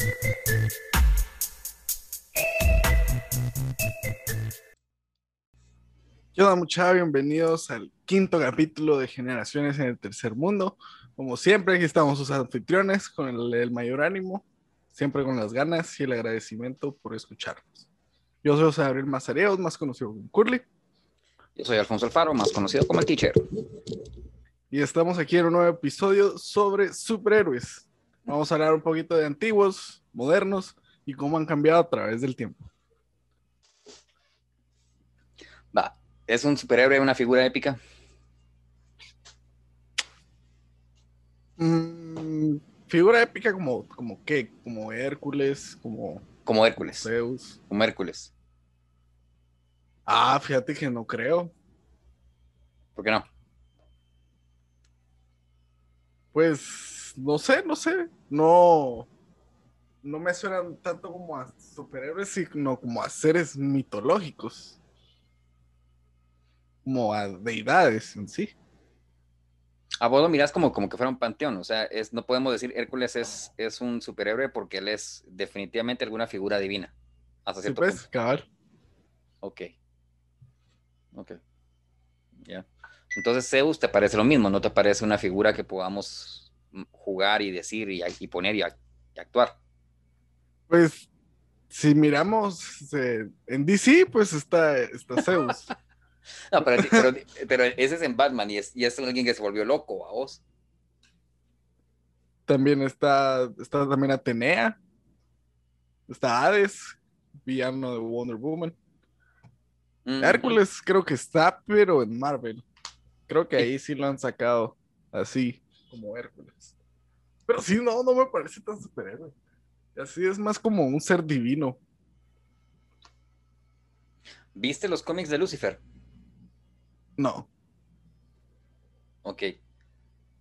¿Qué onda, muchachos? Bienvenidos al quinto capítulo de Generaciones en el Tercer Mundo. Como siempre, aquí estamos sus anfitriones con el, el mayor ánimo, siempre con las ganas y el agradecimiento por escucharnos. Yo soy José Gabriel Mazareos, más conocido como Curly, Yo soy Alfonso Alfaro, más conocido como el Teacher. y estamos aquí en un nuevo episodio sobre superhéroes. Vamos a hablar un poquito de antiguos, modernos y cómo han cambiado a través del tiempo. Va, ¿es un superhéroe una figura épica? Mm, figura épica como, como qué, como Hércules, como Como Hércules, Zeus. como Hércules. Ah, fíjate que no creo. ¿Por qué no? Pues no sé, no sé. No, no me suenan tanto como a superhéroes, sino como a seres mitológicos. Como a deidades en sí. A vos lo mirás como, como que fuera un panteón, o sea, es, no podemos decir Hércules es, es un superhéroe porque él es definitivamente alguna figura divina. Hasta Sí, cierto pues, punto. cabal. Ok. Ok. Ya. Entonces Zeus te parece lo mismo, no te parece una figura que podamos jugar y decir y, y poner y, ac- y actuar. Pues, si miramos eh, en DC, pues está, está Zeus. No, pero, pero, pero ese es en Batman y es, y es alguien que se volvió loco a vos. También está, está también Atenea. Está Hades, villano de Wonder Woman. Mm, Hércules creo que está, pero en Marvel. Creo que ahí sí lo han sacado así, como Hércules. Pero sí, no, no me parece tan superhéroe. Así es más como un ser divino. ¿Viste los cómics de Lucifer? No. Ok.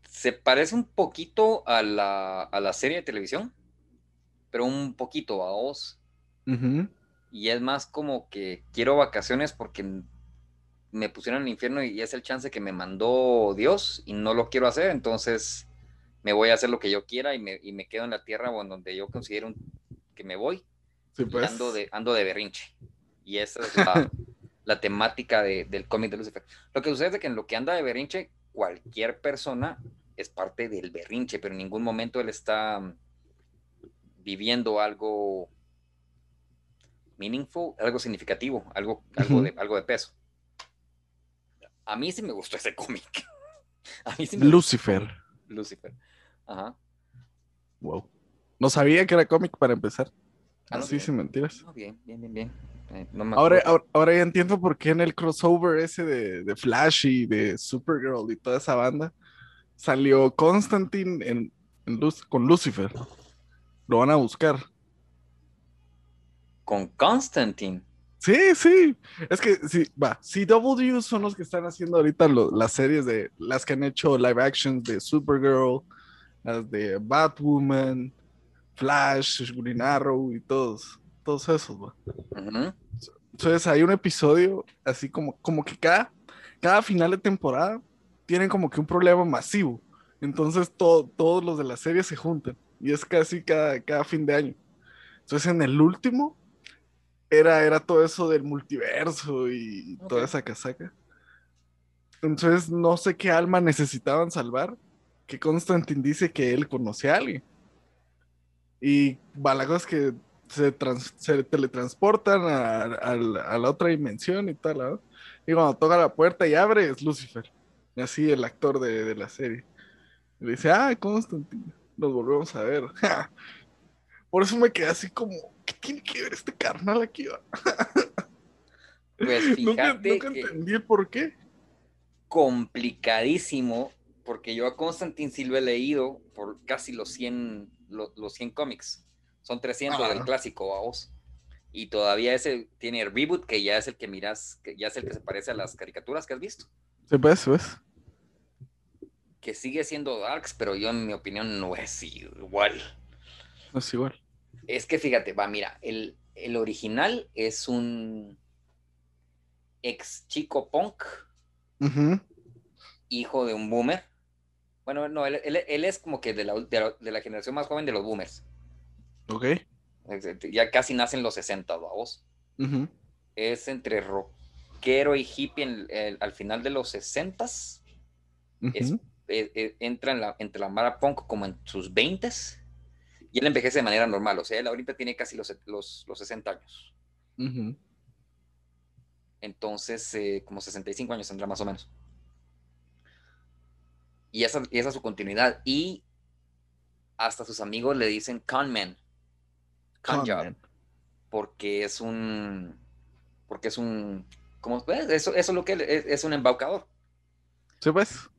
Se parece un poquito a la, a la serie de televisión, pero un poquito a. Ujú. Y es más como que quiero vacaciones porque me pusieron en el infierno y es el chance que me mandó Dios y no lo quiero hacer, entonces me voy a hacer lo que yo quiera y me, y me quedo en la tierra o en donde yo considero un- que me voy Sí, y pues. ando de, ando de berrinche. Y esa es la, la temática de- del cómic de Lucifer. Lo que sucede es que en lo que anda de berrinche, cualquier persona es parte del berrinche, pero en ningún momento él está mm, viviendo algo meaningful, algo significativo, algo, algo, de, algo de peso. A mí sí me gustó ese cómic. A mí sí me gustó Lucifer. Lucifer. Ajá. Wow. No sabía que era cómic para empezar. Ah, Así sin mentiras. No, bien, bien, bien, bien. Eh, no me Ahora, ahora, ahora ya entiendo por qué en el crossover ese de, de Flash y de Supergirl y toda esa banda salió Constantine en, en Luc- con Lucifer. Lo van a buscar. Con Constantine. Sí, sí. Es que sí, va. CW son los que están haciendo ahorita lo- las series de las que han hecho live actions de Supergirl, las de Batwoman, Flash, Green Arrow y todos, todos esos, va. Entonces hay un episodio así como, como que cada, cada final de temporada tienen como que un problema masivo. Entonces to- todos los de la serie se juntan y es casi cada, cada fin de año. Entonces en el último era, era todo eso del multiverso y toda Ok. esa casaca. Entonces no sé qué alma necesitaban salvar, que Constantine dice que él conocía a alguien. Y va, la cosa es que se, trans- se teletransportan a, a la- a la otra dimensión y tal. ¿no? Y cuando toca la puerta y abre, es Lucifer. Y así el actor de, de la serie. Y le dice, ah, Constantine, nos volvemos a ver. Por eso me quedé así como, ¿qué tiene que ver este carnal aquí? va?" Pues nunca fíjate nunca que entendí el por qué. complicadísimo, porque yo a Constantine sí lo he leído por casi los 100, lo- los 100 cómics. Son 300 del clásico, vamos. Y todavía ese tiene el reboot, que ya es el que miras, que ya es el que se parece a las caricaturas que has visto. Sí, pues, pues. Que sigue siendo Darks, pero yo en mi opinión no es igual. No es igual. Es que fíjate, va, mira, el, el original es un ex chico punk, hijo de un boomer. Bueno, no, él, él- él es como que de la, de la- de la generación más joven de los boomers. Ok. Ya casi nacen los 60, vamos. Es entre rockero y hippie al final de los 60 entra en la, entre la Mara Punk como en sus 20 y él envejece de manera normal. O sea, él ahorita tiene casi los, los, 60 años. Entonces, eh, como 65 años tendrá más o menos. Y esa, y esa es su continuidad. Y hasta sus amigos le dicen conman. Con, job. Porque es un. Porque es un. ¿Cómo ves? Eso, eso es lo que es, es un embaucador. Sí, pues.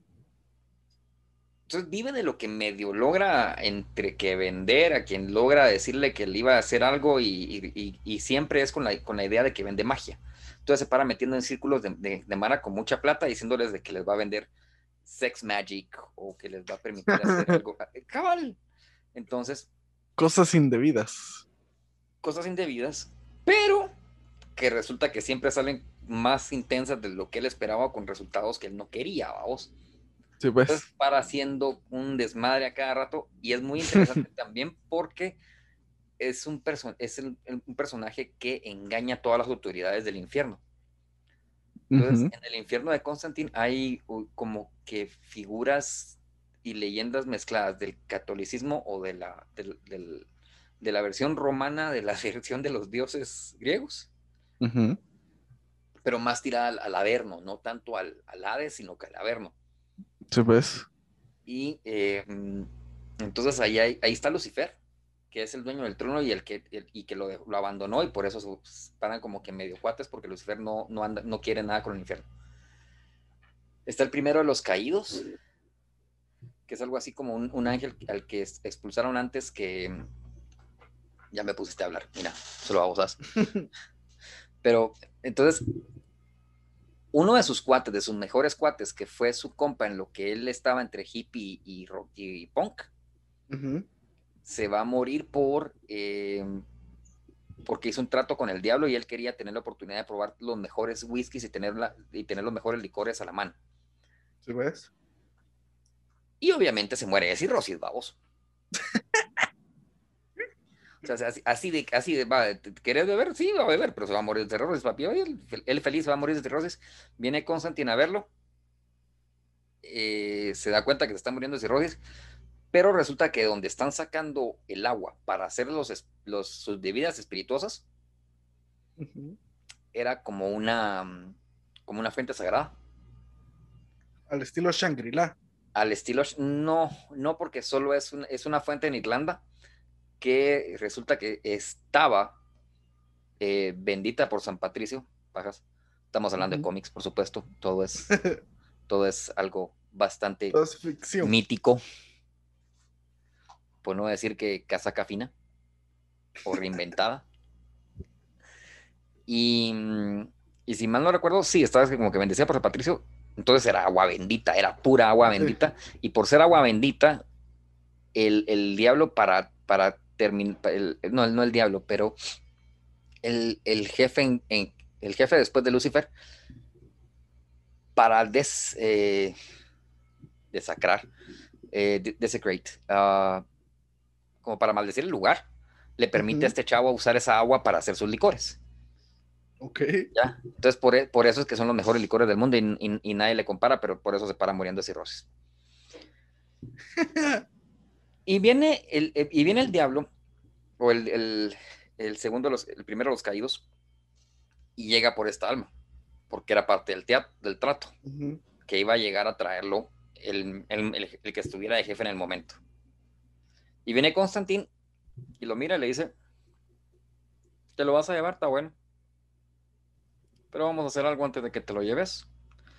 Entonces vive de lo que medio logra entre que vender a quien logra decirle que le iba a hacer algo y, y, siempre es con la, con la, idea de que vende magia. Entonces se para metiendo en círculos de, de, de, Mara con mucha plata diciéndoles de que les va a vender sex magic o que les va a permitir hacer algo. Cabal. Entonces. Cosas indebidas. Cosas indebidas, pero que resulta que siempre salen más intensas de lo que él esperaba con resultados que él no quería, vamos. Sí, pues. Entonces, para haciendo un desmadre a cada rato y es muy interesante también porque es, un, es un personaje que engaña a todas las autoridades del infierno. Entonces, en el infierno de Constantine hay como que figuras y leyendas mezcladas del catolicismo o de la, de la versión romana de la versión de los dioses griegos, pero más tirada al, Averno, no tanto al, al, Hades, sino que al Averno. Pues. Y eh, entonces ahí, ahí está Lucifer, que es el dueño del trono y el que, y que lo, lo, abandonó y por eso paran como que medio cuates porque Lucifer no, no, anda, no quiere nada con el infierno. Está el primero de los caídos, que es algo así como un, ángel al que expulsaron antes que... Ya me pusiste a hablar, mira, solo babosas. Pero entonces, uno de sus cuates, de sus mejores cuates, que fue su compa en lo que él estaba entre hippie y, y, punk, se va a morir por eh, porque hizo un trato con el diablo y él quería tener la oportunidad de probar los mejores whiskies y tener, y tener los mejores licores a la mano. ¿Sí ves? Y obviamente se muere de cirrosis, vamos. o sea, así, de, así de, va, ¿querés beber? Sí, va a beber, pero se va a morir de cirrosis, papi. Él, feliz va a morir de cirrosis. Viene Constantine a verlo. Eh, se da cuenta que se está muriendo de cirrosis. Pero resulta que donde están sacando el agua para hacer los, los, sus bebidas espirituosas, era como una, como una fuente sagrada. Al estilo Shangri-La. Al estilo, no, no porque solo es, es una fuente en Irlanda que resulta que estaba eh, bendita por San Patricio, bajas. Estamos hablando de cómics, por supuesto. Todo es, todo es algo bastante mítico por no decir que casaca fina o reinventada. Y, y, si mal no recuerdo, sí, estaba como que bendecida por San Patricio, entonces era agua bendita, era pura agua bendita, y por ser agua bendita, el, el diablo para, para terminar, no, no el diablo, pero el, el jefe, en, el jefe después de Lucifer, para des, eh, desacrar, eh, desecrate, uh, como para maldecir el lugar, le permite a este chavo usar esa agua para hacer sus licores. Ok. ¿Ya? Entonces, por, por, eso es que son los mejores licores del mundo y, nadie le compara, pero por eso se para muriendo de cirrosis. y, viene el, eh, y viene el diablo, o el, el, segundo, los, el primero de los caídos, y llega por esta alma, porque era parte del, teatro, del trato, que iba a llegar a traerlo el, el, que estuviera de jefe en el momento. Y viene Constantín y lo mira y le dice, te lo vas a llevar, está bueno. Pero vamos a hacer algo antes de que te lo lleves.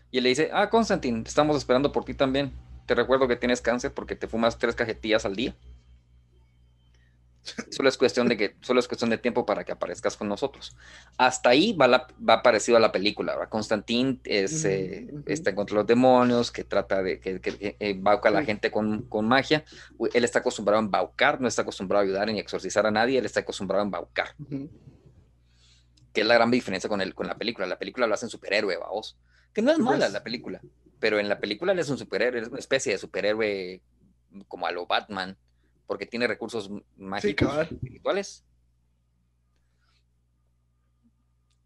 Y él le dice, ah, Constantín, estamos esperando por ti también. Te recuerdo que tienes cáncer porque te fumas tres cajetillas al día. Solo es cuestión de que, solo es cuestión de tiempo para que aparezcas con nosotros. Hasta ahí va, la, va parecido a la película. Constantín es, eh, está contra los demonios, que trata de que, que, embauca a la gente con, con, magia. Él está acostumbrado a embaucar, no está acostumbrado a ayudar ni exorcizar a nadie, él está acostumbrado a embaucar. Que es la gran diferencia con, el, con la película. La película lo hace en superhéroe, vamos. Que no es mala pues la película, pero en la película él es un superhéroe, es una especie de superhéroe como a lo Batman porque tiene recursos mágicos cabal. espirituales.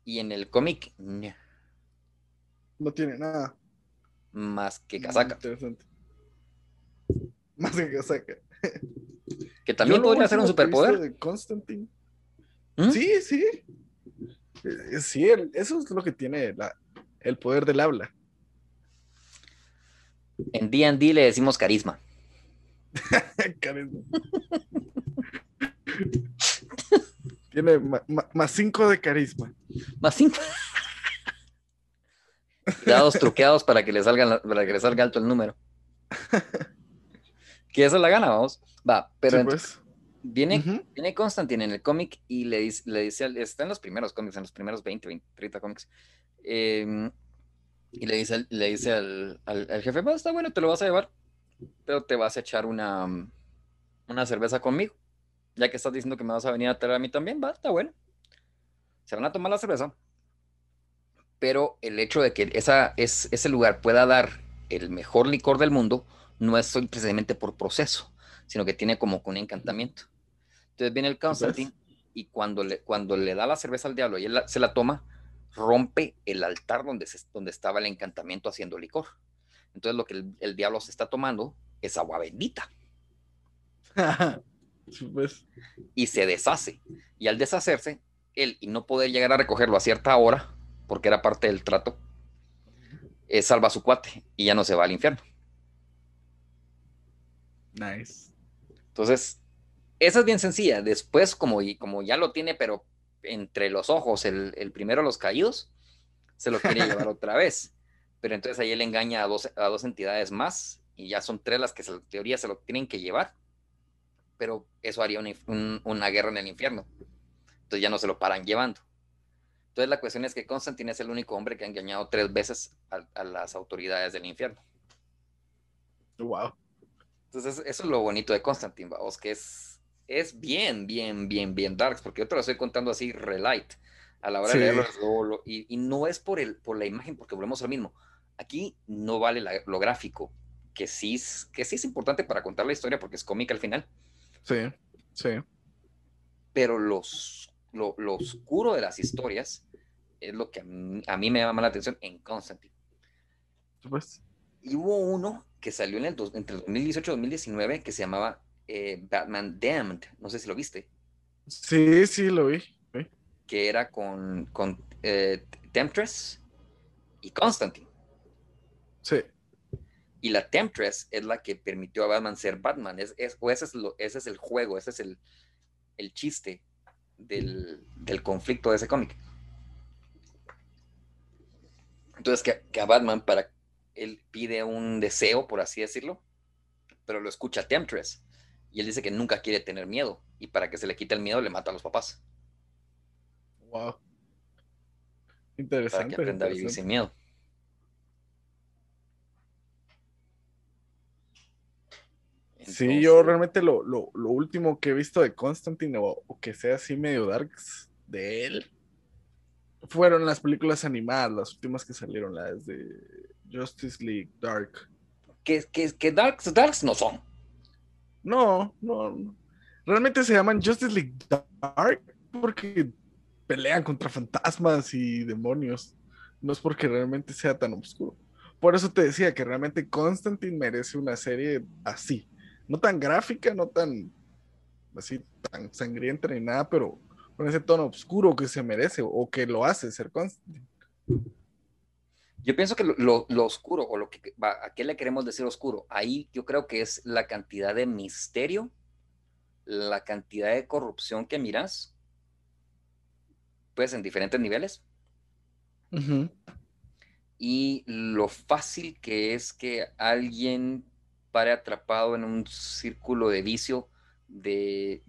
Y en el cómic, no, tiene nada. más que casaca. Interesante. Más que casaca. Que también podría ser un superpoder. de Constantine. ¿Mm? Sí, sí. Eh, Sí, eso es lo que tiene la- el poder del habla. En D&D le decimos carisma. Carisma. tiene ma- ma- más cinco de carisma. Más cinco. Dados truqueados para que le salgan para que le salga alto el número. Que esa es la gana, vamos. Va, pero Sí, ent- pues. viene, Ujú. viene Constantine en el cómic y le dice, le dice al- está en los primeros cómics, en los primeros 20, 20 30 cómics. eh, y le dice, le dice al, al- al jefe, va, está bueno, te lo vas a llevar, pero te vas a echar una, una cerveza conmigo. Ya que estás diciendo que me vas a venir a traer a mí también, va, está bueno. Se van a tomar la cerveza. Pero el hecho de que esa, es, ese lugar pueda dar el mejor licor del mundo no es precisamente por proceso, sino que tiene como un encantamiento. Entonces viene el Constantine y cuando le, cuando le da la cerveza al diablo y él la- se la toma, rompe el altar donde, se- donde estaba el encantamiento haciendo licor. Entonces lo que el, el diablo se está tomando es agua bendita pues. y se deshace. Y al deshacerse, él y no poder llegar a recogerlo a cierta hora, porque era parte del trato, eh, salva a su cuate y ya no se va al infierno. Nice. Entonces, esa es bien sencilla. Después, como, y, como ya lo tiene, pero entre los ojos, el, el primero de los caídos, se lo quiere llevar otra vez. Pero entonces ahí él engaña a dos, a dos entidades más y ya son tres las que en teoría se lo tienen que llevar. Pero eso haría una, inf- un- una guerra en el infierno. Entonces ya no se lo paran llevando. Entonces la cuestión es que Constantine es el único hombre que ha engañado tres veces a, a las autoridades del infierno. Wow. Entonces, eso es lo bonito de Constantine, vamos, que es, es bien, bien, bien, bien darks, porque yo te lo estoy contando así, relight, a la hora Sí. de leerlo, lo- lo- y, y no es por, el, por la imagen, porque volvemos a lo mismo. Aquí no vale la- lo gráfico, que sí, es, que sí es importante para contar la historia, porque es cómica al final, Sí, sí. pero los, lo, lo oscuro de las historias es lo que a mí, a mí me llama la atención en Constantine. Pues. Y hubo uno que salió en el dos- entre el 2018 y 2019 que se llamaba eh, Batman Damned, no sé si lo viste, Sí, sí, lo vi. sí. que era con, con eh, Temptress y Constantine. Sí. Y la Temptress es la que permitió a Batman ser Batman. Es, es- o ese es, lo- ese es el juego, ese es el, el chiste del, del conflicto de ese cómic. Entonces, que, que a Batman, para él pide un deseo, por así decirlo, pero lo escucha Temptress. Y él dice que nunca quiere tener miedo. Y para que se le quite el miedo, le mata a los papás. Wow. Para Interesante. que aprenda a vivir sin miedo. Sí, yo realmente lo, lo, lo último que he visto de Constantine o, o que sea así medio darks de él fueron las películas animadas, las últimas que salieron, las de Justice League Dark. que, que, que Darks, Darks no son. No, no, no. Realmente se llaman Justice League Dark porque pelean contra fantasmas y demonios. No es porque realmente sea tan oscuro. Por eso te decía que realmente Constantine merece una serie así. No tan gráfica, no tan así tan sangrienta ni nada, pero con ese tono oscuro que se merece o que lo hace ser Constantine. Yo pienso que lo, lo- lo oscuro, o lo que ¿a qué le queremos decir oscuro? Ahí yo creo que es la cantidad de misterio, la cantidad de corrupción que miras, pues en diferentes niveles, Ujú. y lo fácil que es que alguien pare atrapado en un círculo de vicio de,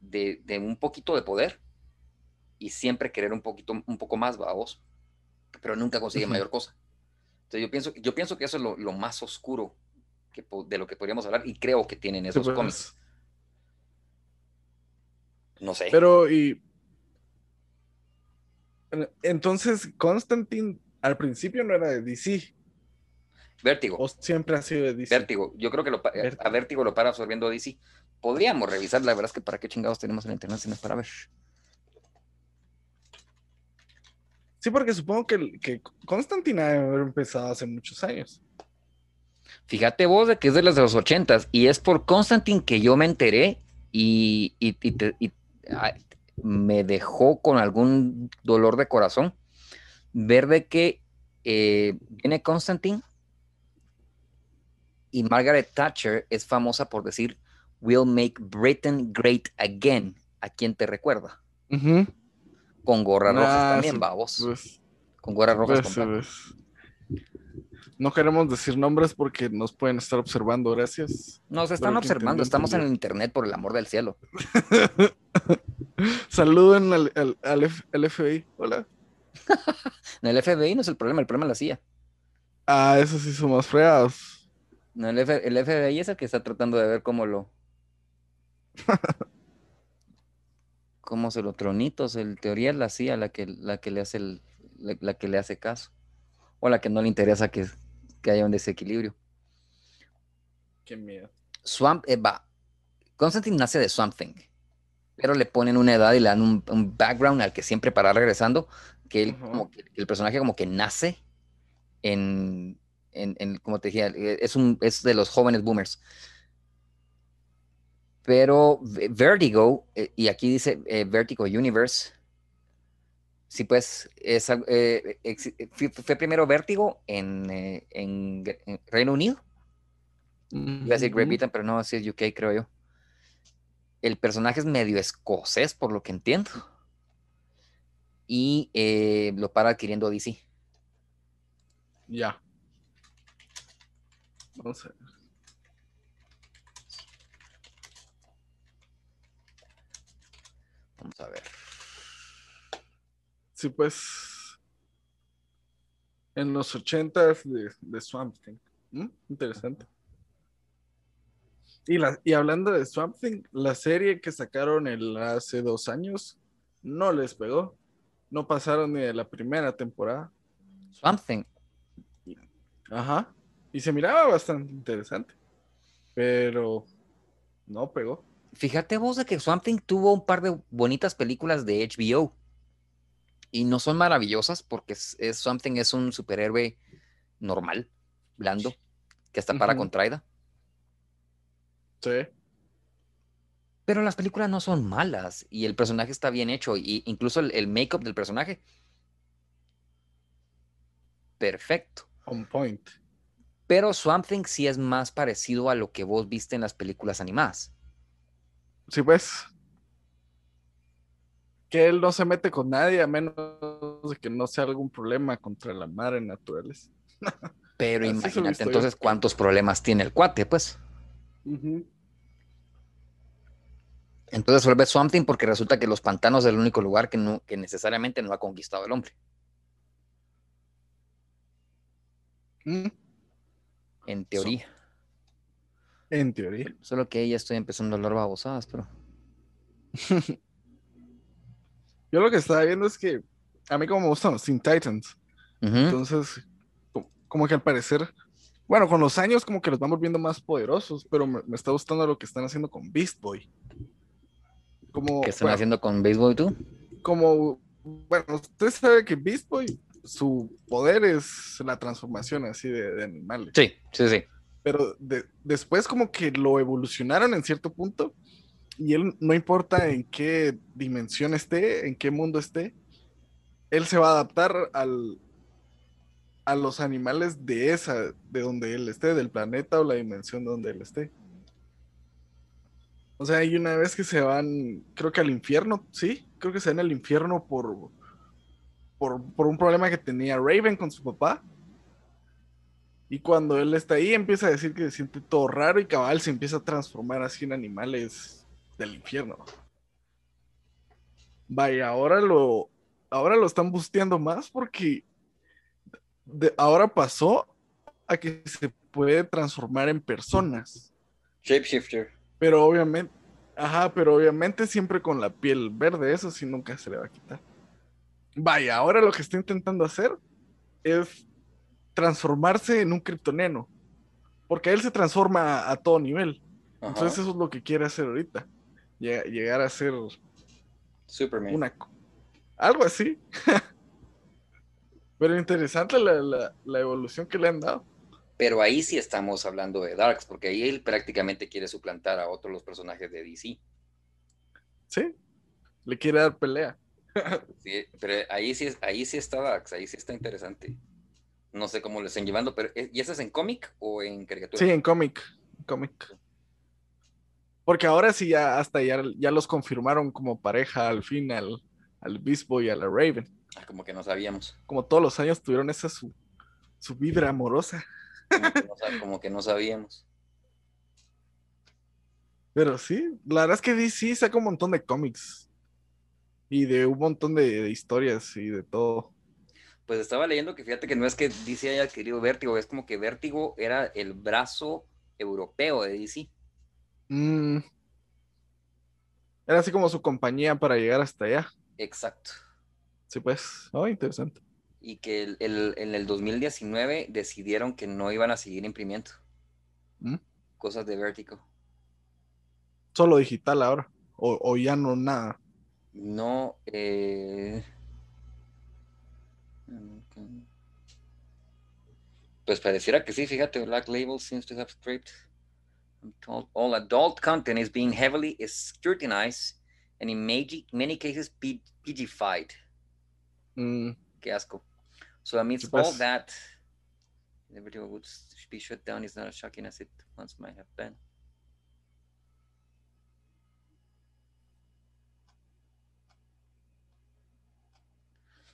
de, de un poquito de poder y siempre querer un poquito, un poco más, vamos, pero nunca consigue mayor cosa. Entonces yo pienso, yo pienso que eso es lo, lo más oscuro que, de lo que podríamos hablar y creo que tienen esos pues, cómics. No sé. Pero y entonces Constantine al principio no era de DC Vértigo. o siempre ha sido de DC. Vértigo. Yo creo que lo Vértigo. a Vértigo lo para absorbiendo DC. podríamos revisar, la verdad es que para qué chingados tenemos el internet si no es para ver. Sí, porque supongo que, que Constantine debe haber empezado hace muchos años. Fíjate vos de que es de los de los ochentas y es por Constantine que yo me enteré y, y- y te- y, ay, me dejó con algún dolor de corazón ver de que eh, viene Constantine y Margaret Thatcher es famosa por decir We'll make Britain great again. ¿A quién te recuerda? Ujú. Con gorras rojas Ah, también, sí, babos. Pues, Con gorras rojas. pues, pues. No queremos decir nombres porque nos pueden estar observando, gracias. Nos están observando, estamos en el internet por el amor del cielo. Saluden al, al- al F- al FBI. Hola. En el FBI no es el problema, el problema es la CIA. Ah, esos sí son más fregados. No, el, F- el FBI es el que está tratando de ver cómo lo. cómo se lo tronitos. En teoría es la CIA la que, la que le hace el, la, la que le hace caso. O la que no le interesa que, que haya un desequilibrio. Qué miedo. Swamp, eh, va. Constantine nace de Swamp Thing. Pero le ponen una edad y le dan un, un background al que siempre para regresando. Que él, como que- el personaje como que nace en, en, en- como te decía, eh, es, un, es de los jóvenes boomers. Pero Ve- Vertigo, eh, y aquí dice eh, Vertigo Universe, sí, pues es, eh, fue, fue primero Vértigo en, en Reino Unido. Iba a decir Great. Britain, pero no, así es UK, creo yo. El personaje es medio escocés, por lo que entiendo. Y lo para adquiriendo DC. Ya. Vamos a ver. Vamos a ver. Sí, pues. En los ochentas de, de Swamp Thing. ¿Mm? Interesante. Y, la, y hablando de Swamp Thing, la serie que sacaron el, hace dos años no les pegó. No pasaron ni de la primera temporada. Swamp Thing. Ajá. Y se miraba bastante interesante. Pero no pegó. Fíjate vos de que Swamp Thing tuvo un par de bonitas películas de HBO. Y no son maravillosas porque es, es- Swamp Thing es un superhéroe normal, blando, que hasta para Ujú. contraída. Sí. Pero las películas no son malas y el personaje está bien hecho. Y incluso el, el make-up del personaje. Perfecto. On point. Pero Swamp Thing sí es más parecido a lo que vos viste en las películas animadas. Sí, pues. Que él no se mete con nadie a menos de que no sea algún problema contra la madre naturaleza. Pero Así imagínate yo. entonces cuántos problemas tiene el cuate, pues. Entonces vuelve Swamp Thing porque resulta que los pantanos es el único lugar que, no, que necesariamente no ha conquistado el hombre, Mm, en teoría. En teoría. Solo que ahí ya estoy empezando a hablar babosadas, pero... Yo lo que estaba viendo es que a mí como me gustan los Teen Titans. Entonces, co- como que al parecer, bueno, con los años como que los vamos viendo más poderosos, pero me, me está gustando lo que están haciendo con Beast Boy. Como, ¿Qué están bueno, haciendo con Baseball tú? como, bueno, usted sabe que Beast Boy, su poder es la transformación así de, de animales. Sí, sí, sí. Pero de- después como que lo evolucionaron en cierto punto y él no importa en qué dimensión esté, en qué mundo esté, él se va a adaptar al, a los animales de esa, de donde él esté, del planeta o la dimensión donde él esté. O sea, hay una vez que se van, creo que al infierno, sí, creo que se van al infierno por, por, por un problema que tenía Raven con su papá. Y cuando él está ahí, empieza a decir que se siente todo raro y cabal se empieza a transformar así en animales del infierno. Vaya, ahora lo, ahora lo están busteando más porque de- ahora pasó a que se puede transformar en personas. Shapeshifter. Pero obviamente, ajá, pero obviamente siempre con la piel verde, eso sí nunca se le va a quitar. Vaya, ahora lo que está intentando hacer es transformarse en un kriptoniano. Porque él se transforma a, a todo nivel. Entonces eso es lo que quiere hacer ahorita. Llegar a ser Superman. Una, algo así. Pero interesante la, la, evolución que le han dado. Pero ahí sí estamos hablando de Darks, porque ahí él prácticamente quiere suplantar a otros los personajes de DC. Sí, le quiere dar pelea. Sí, pero ahí sí, ahí sí está Darks, ahí sí está interesante. No sé cómo lo están llevando, pero ¿y eso es en cómic o en caricatura? Sí, en cómic. Cómic. Porque ahora sí ya hasta ya, ya los confirmaron como pareja al fin al, Beast Boy y a la Raven. Ah, como que no sabíamos. Como todos los años tuvieron esa su, su vibra amorosa. Como que, no, sabíamos. Pero sí, la verdad es que DC saca un montón de cómics. Y de un montón de, historias y de todo. Pues estaba leyendo que fíjate que no es que DC haya adquirido Vértigo, es como que Vértigo era el brazo europeo de DC. Mm. Era así como su compañía para llegar hasta allá. Exacto. Sí, pues, oh, interesante. Y que el, en el 2019 decidieron que no iban a seguir imprimiendo ¿Mm? cosas de Vertigo. Solo digital ahora, o, ya no nada. No, eh... Pues pareciera que sí, fíjate, Black Label seems to have scraped all adult content is being heavily scrutinized and in many cases PG-fied. Mm. Qué asco. So amidst all that, the video would be shut down is not as shocking as it once might have been.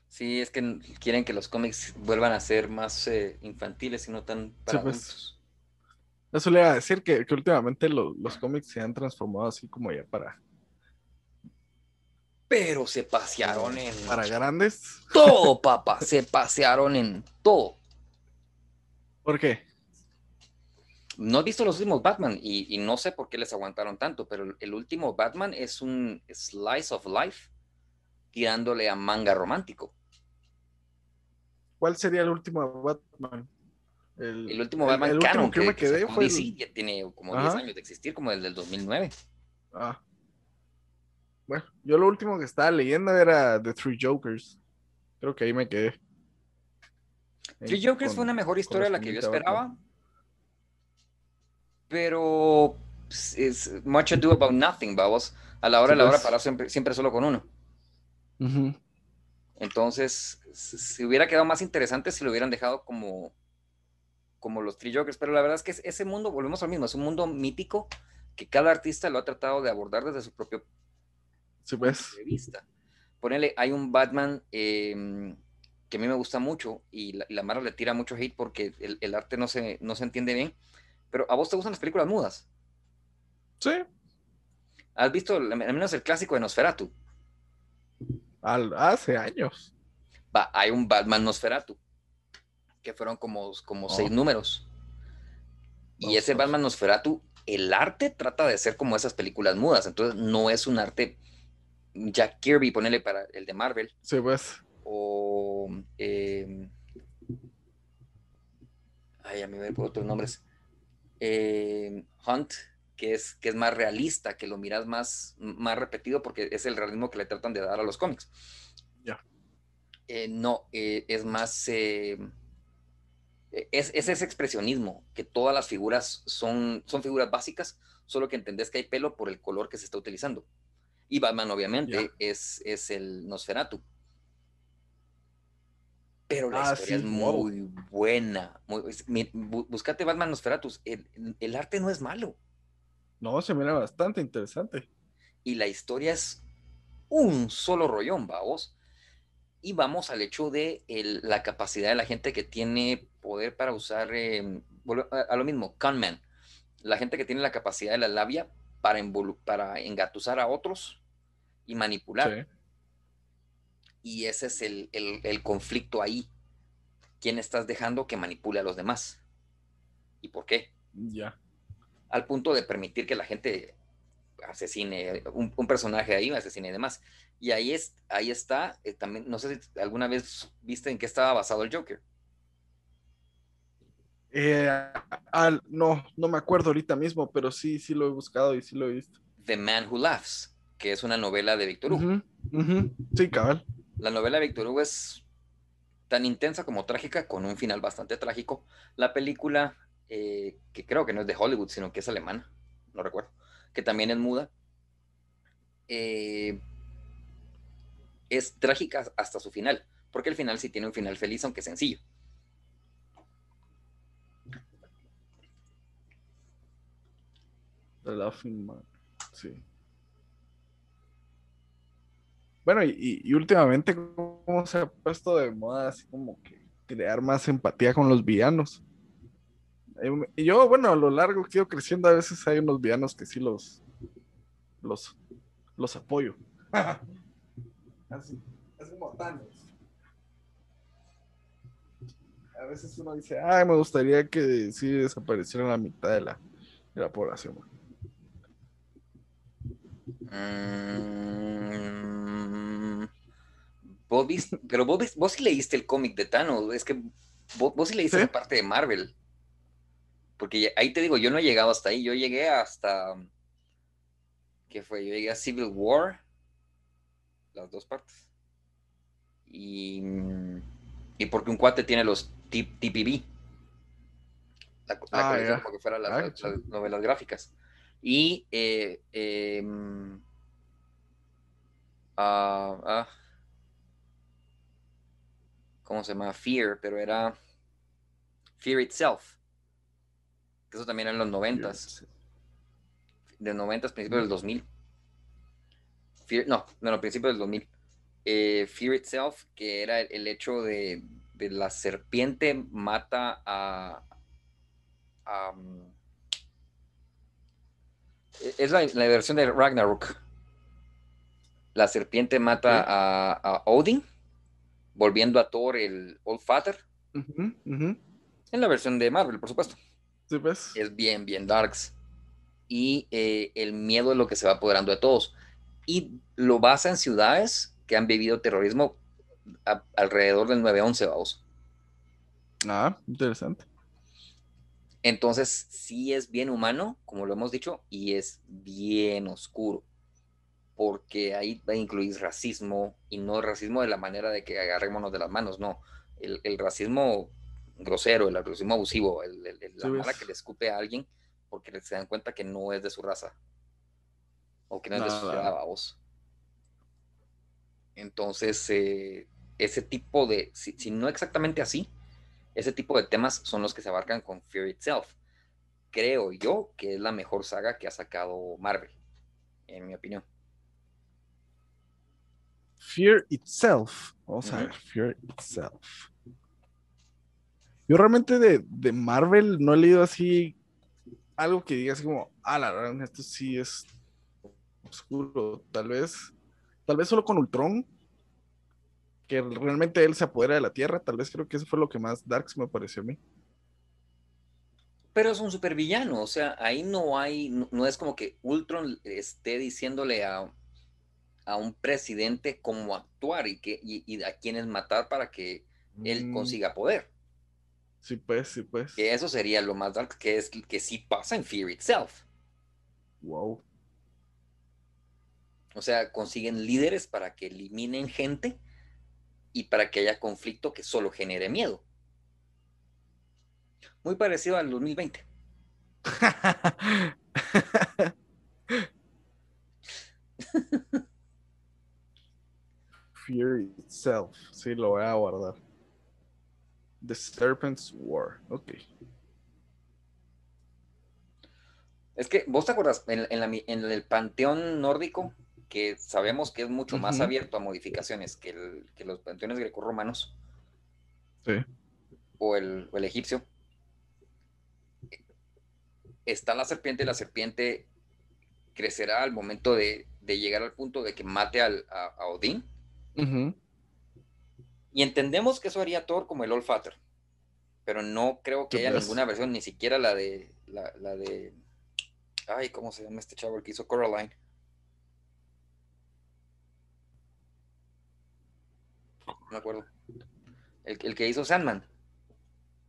Sí, es que quieren que los cómics vuelvan a ser más eh, infantiles y no tan para sí, pues. Eso le iba a decir que, últimamente los cómics se han transformado así como ya para. Pero se pasearon en. Para grandes. Todo, papá. se pasearon en todo. ¿Por qué? No he visto los últimos Batman y, y, no sé por qué les aguantaron tanto, pero el último Batman es un slice of life tirándole a manga romántico. ¿Cuál sería el último Batman? El, último Batman el, canon que, me quedé fue ya tiene como 10 años de existir, como el del 2009. Ah. Bueno, yo lo último que estaba leyendo era The Three Jokers. Creo que ahí me quedé. Three Jokers fue una mejor historia de la que yo esperaba. Pero pues, es much ado about nothing, vamos. A la hora de la hora pues. para siempre, siempre solo con uno. Entonces, si hubiera quedado más interesante si lo hubieran dejado como como los Three Jokers, pero la verdad es que ese mundo, volvemos al mismo, es un mundo mítico que cada artista lo ha tratado de abordar desde su propio sí, pues. punto de vista. Ponele, hay un Batman em, que a mí me gusta mucho y la, la Mara le tira mucho hate porque el, arte no se, no se entiende bien, pero ¿a vos te gustan las películas mudas? Sí. ¿Has visto al menos el clásico de Nosferatu? Hace años. Va, hay un Batman Nosferatu que fueron como, como seis oh. números. Y ese Batman Nosferatu, el arte trata de ser como esas películas mudas, entonces no es un arte Jack Kirby, ponele para el de Marvel. Sí, pues. O. Eh, ay, a mí me por otros nombres. Em, Hunt, que es, que es más realista, que lo miras más, más repetido porque es el realismo que le tratan de dar a los cómics. Ya. Eh, no, eh, es más eh, e-, es, ese expresionismo, que todas las figuras son, son figuras básicas, solo que entendés que hay pelo por el color que se está utilizando. Y Batman, obviamente, es, es el Nosferatu. Pero la ah, historia es muy buena. buscate Batman Nosferatu. El, arte no es malo. No, se mira bastante interesante. Y la historia es un solo rollón, vamos. Y vamos al hecho de la capacidad de la gente que tiene poder para usar, em, a, lo mismo, conman, la gente que tiene la capacidad de la labia para, para engatusar a otros y manipular. Y ese es el, el, conflicto ahí. ¿Quién estás dejando que manipule a los demás? ¿Y por qué? Ya. Al punto de permitir que la gente asesine, un, un personaje ahí asesine y demás. Y ahí, es, ahí está, eh, también, no sé si alguna vez viste en qué estaba basado el Joker. Eh, al- no, no me acuerdo ahorita mismo, pero sí, sí lo he buscado y sí lo he visto. The Man Who Laughs, que es una novela de Víctor Hugo. Sí, cabal. La novela de Víctor Hugo es tan intensa como trágica, con un final bastante trágico. La película, eh, que creo que no es de Hollywood, sino que es alemana, no recuerdo, que también es muda, eh, es trágica hasta su final, porque el final sí tiene un final feliz, aunque sencillo. The Laughing Man. Sí. Bueno, y, últimamente, ¿cómo se ha puesto de moda así como que crear más empatía con los villanos? Y yo, bueno, a lo largo que he ido creciendo, a veces hay unos villanos que sí los, los, los apoyo. así, así como Thanos. A veces uno dice, ay, me gustaría que sí desapareciera la mitad de la, de la población. güey". Mm, vos viste, pero vos, vos sí leíste el cómic de Thanos, es que vos, vos sí leíste Sí. esa parte de Marvel. Porque ahí te digo, yo no he llegado hasta ahí, yo llegué hasta, ¿qué fue? Yo llegué a Civil War, las dos partes. Y, y porque un cuate tiene los TPB, la, la Ah, colección ya. como que fuera las, Ah, las- chido. las novelas gráficas. Y eh, em, ah, ah, ¿cómo se llama? Fear, pero era Fear Itself. Que eso también era en los noventas, de noventas, principios del 2000. Fear, no, no, no, principios del 2000. Eh, Fear Itself, que era el, el hecho de, de la serpiente mata a... a, mm, es la, la versión de Ragnarok. La serpiente mata Sí. a, a Odin, volviendo a Thor el Old Father. En la versión de Marvel, por supuesto. Sí, pues. Es bien, bien darks. Y eh, el miedo es lo que se va apoderando de todos. Y lo basa en ciudades que han vivido terrorismo a- alrededor del 9-11, vamos. Ah, interesante. Entonces, sí es bien humano, como lo hemos dicho, y es bien oscuro. Porque ahí va a incluir racismo, y no racismo de la manera de que agarrémonos de las manos, no. El, el racismo grosero, el racismo abusivo, el, el- el- la Sí, mala ves. que le escupe a alguien porque se dan cuenta que no es de su raza. O que no es de su ciudad, vamos. Entonces, eh, ese tipo de, si, si no exactamente así, ese tipo de temas son los que se abarcan con Fear Itself. Creo yo que es la mejor saga que ha sacado Marvel, en mi opinión. Fear Itself. Vamos a Ujú. ver, Fear Itself. Yo realmente de, de Marvel no he leído así algo que diga así como, ah, la verdad, esto sí es oscuro. Tal vez, tal vez solo con Ultron, que realmente él se apodera de la Tierra. Tal vez creo que eso fue lo que más Darks me pareció a mí. Pero es un supervillano, o sea, ahí no hay, no, no es como que Ultron esté diciéndole a, a un presidente cómo actuar y, que, y, y a quiénes matar para que él Mm, consiga poder. Sí, pues, sí, pues. Que eso sería lo más dark, que es que sí pasa en Fear Itself. Wow. O sea, consiguen líderes para que eliminen gente y para que haya conflicto que solo genere miedo. Muy parecido al 2020. Fear Itself. Sí, lo voy a guardar. The Serpent's War. Ok. Es que, ¿vos te acuerdas en, en la mi- en el panteón nórdico, que sabemos que es mucho más abierto a modificaciones que, el- que los panteones grecorromanos Sí. o el, o el egipcio? Está la serpiente y la serpiente crecerá al momento de, de llegar al punto de que mate al- a, a Odín. Ujú. Y entendemos que eso haría Thor como el Father. Pero no creo que haya ninguna versión, ni siquiera la de. La, la de. Ay, ¿cómo se llama este chavo el que hizo Coraline? No me acuerdo. El, el que hizo Sandman.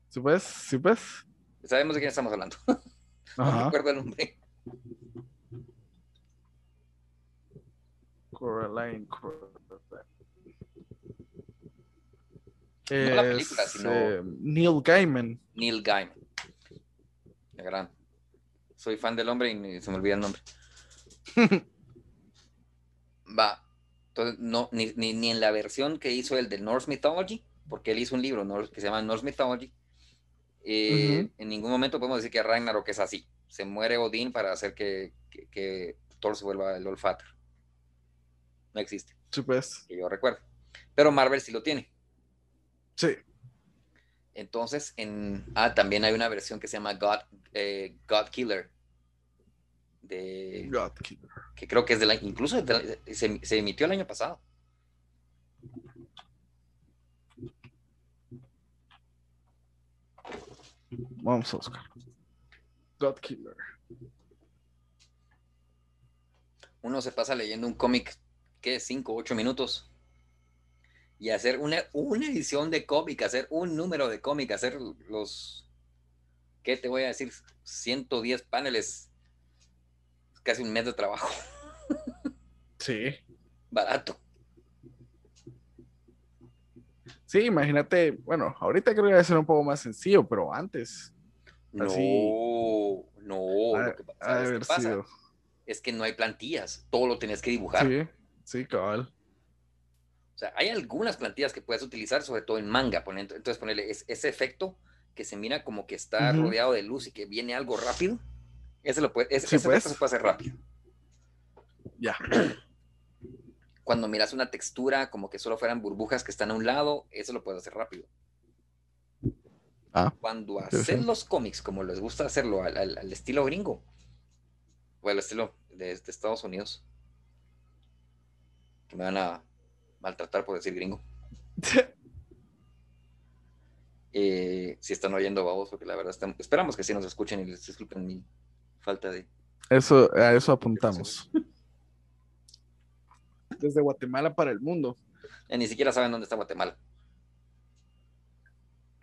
Sí, pues, sí, pues. Sabemos de quién estamos hablando. no Ajá. recuerdo el nombre. Coraline. Coraline. No la película, sino- eh, Neil Gaiman. Neil Gaiman. La gran. Soy fan del hombre y se me olvida el nombre. Va. Entonces, no, ni, ni, ni en la versión que hizo el de Norse Mythology, porque él hizo un libro que se llama Norse Mythology, eh, en ningún momento podemos decir que Ragnarok es así. Se muere Odín para hacer que, que, que Thor se vuelva el Olfater. No existe, Sí, pues. que yo recuerdo. Pero Marvel sí lo tiene. Sí. Entonces, en, ah, también hay una versión que se llama God, eh, God Killer, de, God Killer. que creo que es del año, incluso se, se emitió el año pasado. Vamos a buscar. God Killer. Uno se pasa leyendo un cómic, ¿qué? Cinco, ocho minutos. Y hacer una, una edición de cómic, hacer un número de cómic, hacer los, ¿qué te voy a decir? 110 paneles, casi un mes de trabajo, Sí. barato. Sí, imagínate. Bueno, ahorita creo que va a ser un poco más sencillo, pero antes. No, Así- no, lo que, pa- ha de ¿sabes qué haber pasa? sido. es que no hay plantillas, todo lo tienes que dibujar. Sí, sí, cabal. O sea, hay algunas plantillas que puedes utilizar, sobre todo en manga. ponen- Entonces, ponerle es- ese efecto que se mira como que está rodeado de luz y que viene algo rápido. Ese, lo puede, ese, Sí, ese pues. efecto se puede hacer rápido. Ya. Cuando miras una textura como que solo fueran burbujas que están a un lado, eso lo puedes hacer rápido. Ah, Cuando haces los cómics como les gusta hacerlo al, al- al estilo gringo, o al estilo de, de Estados Unidos, que me van a maltratar por decir gringo. Eh, si están oyendo babos, porque la verdad están- esperamos que sí nos escuchen y les disculpen mi falta de. Eso, a eso apuntamos. Desde Guatemala para el mundo. eh, ni siquiera saben dónde está Guatemala.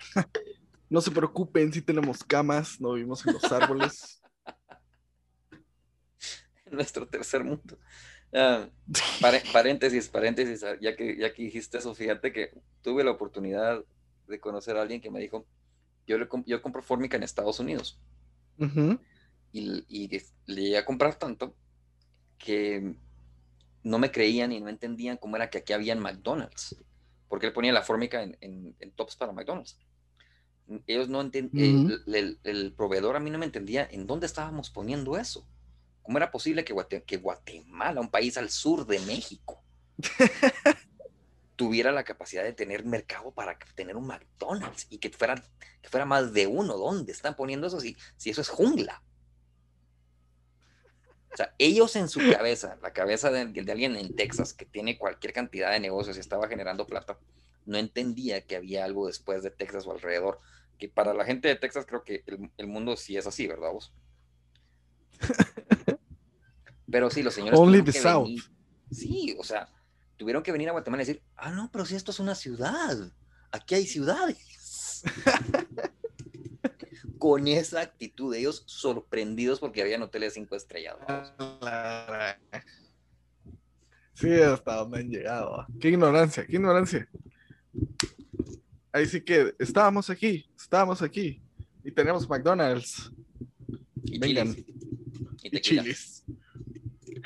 No se preocupen si tenemos camas, no vivimos en los árboles. En nuestro tercer mundo. Ah, paréntesis, paréntesis, ah, ya que, ya que dijiste eso, fíjate que tuve la oportunidad de conocer a alguien que me dijo, yo, le, yo compro fórmica en Estados Unidos y, y le llegué a comprar tanto que no me creían y no entendían cómo era que aquí habían McDonald's, porque él ponía la fórmica en, en- en tops para McDonald's. Ellos no entendían, Ujú. el, el proveedor a mí no me entendía en dónde estábamos poniendo eso. ¿Cómo era posible que, Guate- que Guatemala, un país al sur de México, tuviera la capacidad de tener mercado para tener un McDonald's y que fuera, que fuera más de uno? ¿Dónde están poniendo eso si, si eso es jungla? O sea, ellos en su cabeza, la cabeza de, de alguien en Texas que tiene cualquier cantidad de negocios y estaba generando plata, no entendía que había algo después de Texas o alrededor. Que para la gente de Texas creo que el, el mundo sí es así, ¿verdad vos? Pero sí, los señores... Only the South. venir- sí, o sea, tuvieron que venir a Guatemala y decir, ah, no, pero si esto es una ciudad, aquí hay ciudades. Con esa actitud, ellos sorprendidos porque habían hoteles cinco estrellados. Sí, hasta donde han llegado. Qué ignorancia, qué ignorancia. Ahí sí que estábamos aquí, estábamos aquí. Y tenemos McDonald's Y Vengan. chilis. Y y tequila.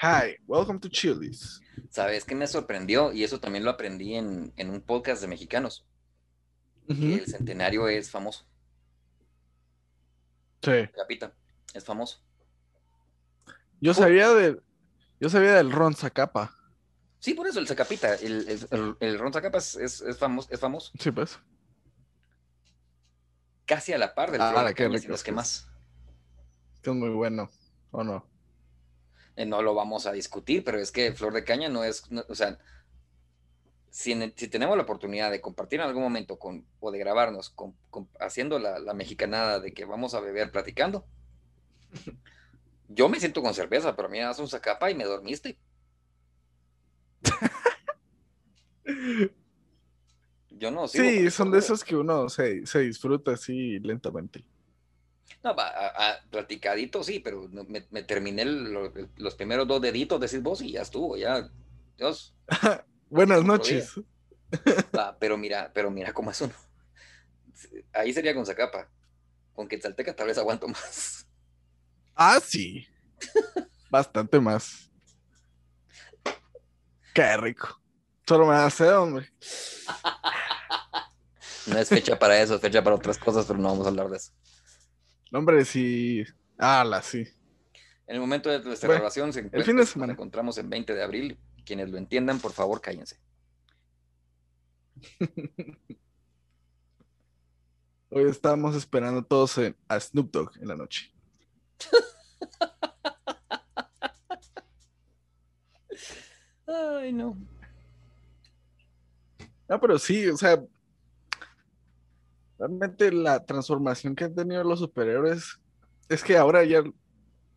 Hi, welcome to Chili's. ¿Sabes qué me sorprendió? Y eso también lo aprendí en, en un podcast de mexicanos. Que el centenario es famoso. Sí. Capita, es famoso. Yo sabía de, yo sabía del Ron Zacapa. Sí, por eso el Zacapita, el, el, el, el Ron Zacapa es, es, es famoso, es famoso. Sí, pues. Casi a la par del Ah, Flor rico es que es. más. Que es muy bueno. ¿O no? Eh, no lo vamos a discutir, pero es que Flor de Caña no es, no- o sea, si, en- si tenemos la oportunidad de compartir en algún momento con, o de grabarnos con, con- haciendo la, la mexicanada de que vamos a beber platicando, yo me siento con cerveza, pero a mí me das un zacapa y me dormiste. Yo no Sí, son de esos que uno se, se disfruta así lentamente. No, va, a, a- platicadito sí, pero me, me terminé lo- los primeros dos deditos, decís vos, y ya estuvo, ya. Dios. Buenas noches. Va, pero mira, pero mira cómo es uno. Ahí sería con Zacapa. Con Quetzalteca tal vez aguanto más. Ah, sí. Bastante más. Qué rico. Solo me sed, hombre. No es fecha para eso, es fecha para otras cosas, pero no vamos a hablar de eso. No, Hombre, sí. Ala, sí. En el momento de nuestra Bueno, grabación, se el fin de nos semana. encontramos el 20 de abril. Quienes lo entiendan, por favor, cállense. Hoy estábamos esperando todos en- a Snoop Dogg en la noche. Ay, no. No, pero sí, o sea, realmente la transformación que han tenido los superhéroes es que ahora ya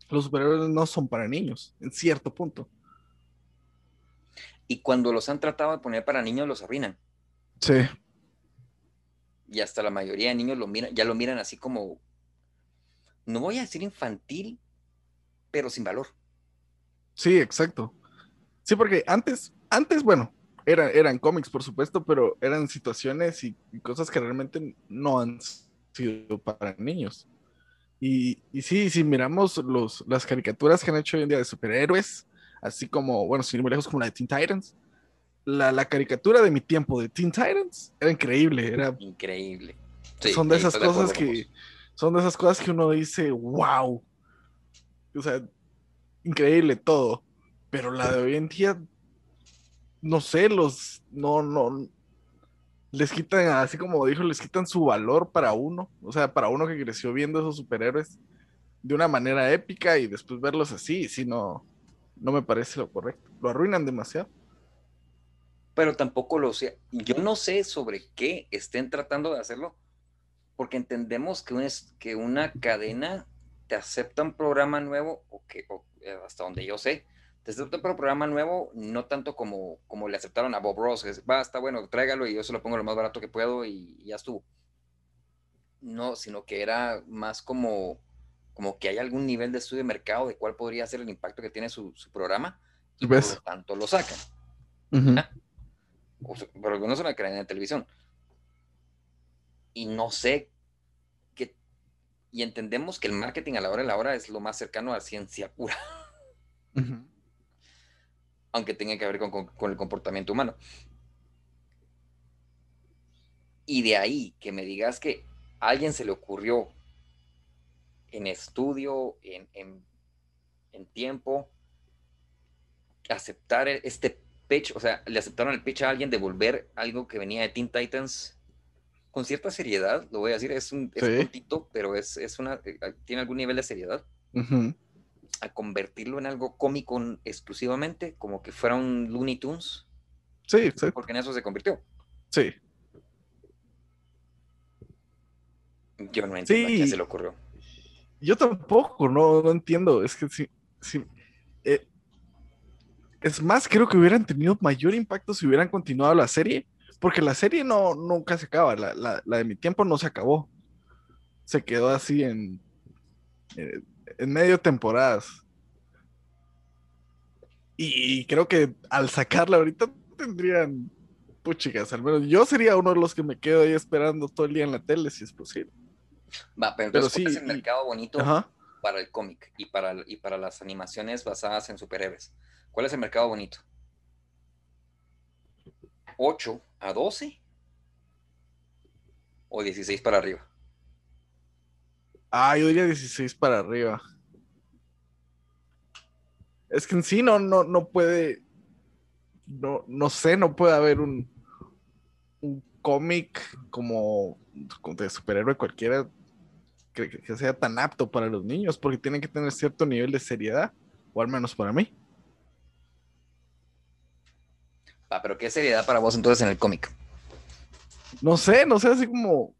los superhéroes no son para niños, en cierto punto. Y cuando los han tratado de poner para niños, los arruinan. Sí, Y hasta la mayoría de niños lo miran, ya lo miran así como, no voy a decir infantil, pero sin valor. sí, exacto. Sí, porque antes, antes, bueno, era- eran cómics, por supuesto, pero eran situaciones y, y cosas que realmente no han sido para niños. Y, y sí, si miramos los, las caricaturas que han hecho hoy en día de superhéroes, así como, bueno, sin ir muy lejos, como la de Teen Titans, la, la caricatura de mi tiempo de Teen Titans era increíble, era, Increíble. Sí, son de esas cosas que, vos. son de esas cosas que uno dice, wow, o sea, increíble todo, pero la de hoy en día, no sé, los, no, no, les quitan, así como dijo, les quitan su valor para uno, o sea, para uno que creció viendo esos superhéroes de una manera épica y después verlos así, si no, no me parece lo correcto, lo arruinan demasiado. Pero tampoco lo sé. Yo no sé sobre qué estén tratando de hacerlo, porque entendemos que, un que una cadena te acepta un programa nuevo, o que o, eh, hasta donde yo sé, te acepta un programa nuevo, no tanto como, como le aceptaron a Bob Ross, que es, va, está bueno, tráigalo y yo se lo pongo lo más barato que puedo y, y ya estuvo. No, sino que era más como, como que hay algún nivel de estudio de mercado de cuál podría ser el impacto que tiene su, su programa y por lo tanto lo sacan o sea, pero no es una cadena de televisión. Y no sé qué. Y entendemos que el marketing a la hora de la hora es lo más cercano a ciencia pura, Ujú. Aunque tenga que ver con, con- con el comportamiento humano. Y de ahí que me digas que a alguien se le ocurrió en estudio, en, en- en tiempo, aceptar este pitch, o sea, le aceptaron el pitch a alguien de volver algo que venía de Teen Titans con cierta seriedad, lo voy a decir, es un es Sí. pero es, es una, eh, tiene algún nivel de seriedad, Ujú. A convertirlo en algo cómico exclusivamente, como que fuera un Looney Tunes, Sí, exacto. porque en eso se convirtió. Sí. Yo no entiendo a Sí. se le ocurrió. Yo tampoco, no, no entiendo. Es que sí, sí. eh, es más, creo que hubieran tenido mayor impacto si hubieran continuado la serie, porque la serie no nunca se acaba. La, la- la de mi tiempo no se acabó. Se quedó así en, eh, en medio temporadas. Y creo que al sacarla ahorita tendrían, puchicas, al menos yo sería uno de los que me quedo ahí esperando todo el día en la tele, si es posible. Va, pero Pero entonces, ¿cuál sí, es el mercado bonito Ajá. para el cómic y para, y para las animaciones basadas en superhéroes? ¿Cuál es el mercado bonito? ¿8 a 12? ¿O 16 para arriba? Ah, yo diría 16 para arriba. Es que en sí no, no, no puede. No, no sé, no puede haber un, un cómic como, como de superhéroe cualquiera que, que- sea tan apto para los niños, porque tiene que tener cierto nivel de seriedad, o al menos para mí. Va, pero ¿qué seriedad para vos entonces en el cómic? No sé, no sé, así como,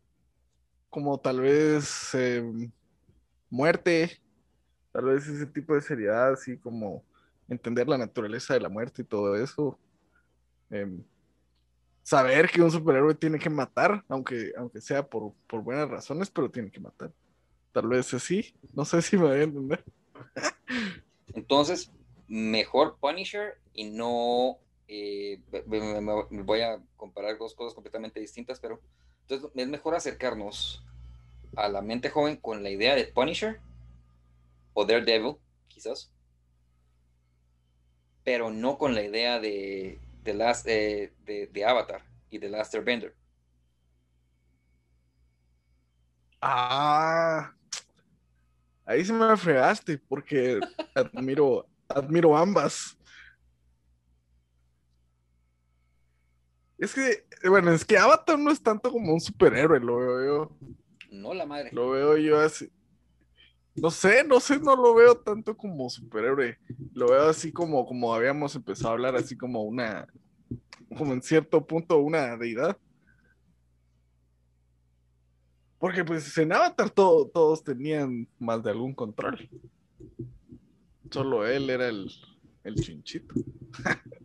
como tal vez eh, muerte, tal vez ese tipo de seriedad, así como entender la naturaleza de la muerte y todo eso. Em, saber que un superhéroe tiene que matar, aunque, aunque sea por, por buenas razones, pero tiene que matar. Tal vez así. No sé si me voy a entender. Entonces, mejor Punisher y no. eh, me- voy a comparar dos cosas completamente distintas, pero entonces es mejor acercarnos a la mente joven con la idea de Punisher o Daredevil, quizás, pero no con la idea de, de, Last, eh, de, de Avatar y de Last Airbender. Ah, ahí se me fregaste porque admiro, admiro ambas. Es que, bueno, es que Avatar no es tanto como un superhéroe, lo veo yo. No la madre. Lo veo yo así. No sé, no sé, no lo veo tanto como superhéroe. Lo veo así como, como habíamos empezado a hablar, así como una, como en cierto punto una deidad. Porque pues en Avatar todo- todos tenían más de algún control. Solo él era el, el chinchito.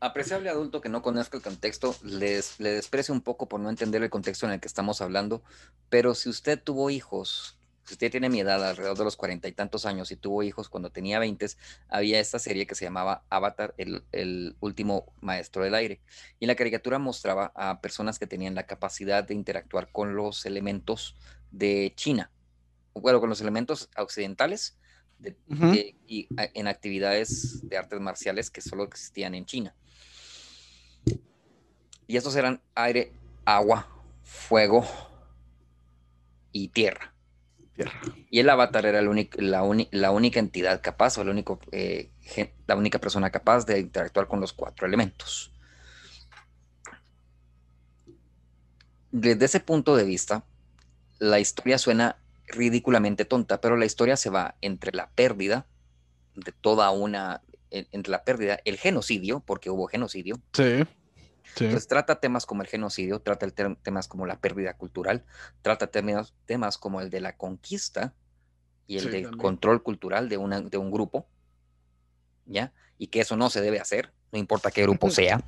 apreciable adulto que no conozca el contexto les, le desprecio un poco por no entender el contexto en el que estamos hablando, pero si usted tuvo hijos, si usted tiene mi edad, alrededor de los cuarenta y tantos años, y tuvo hijos cuando tenía 20, había esta serie que se llamaba Avatar, el, el último maestro del aire. Y la caricatura mostraba a personas que tenían la capacidad de interactuar con los elementos de China, bueno, con los elementos occidentales de- Ujú. de- y en actividades de artes marciales que solo existían en China. Y estos eran aire, agua, fuego y tierra. Tierra. Y el avatar era el único- la, uni- la única entidad capaz o el único, eh, la única persona capaz de interactuar con los cuatro elementos. Desde ese punto de vista, la historia suena ridículamente tonta, pero la historia se va entre la pérdida de toda una, en- entre la pérdida, el genocidio, porque hubo genocidio, Sí. Sí. entonces trata temas como el genocidio, trata el tem- temas como la pérdida cultural, trata temas, temas como el de la conquista y el Sí, del también. control cultural de, una, de un grupo, ¿ya? Y que eso no se debe hacer, no importa qué grupo sea.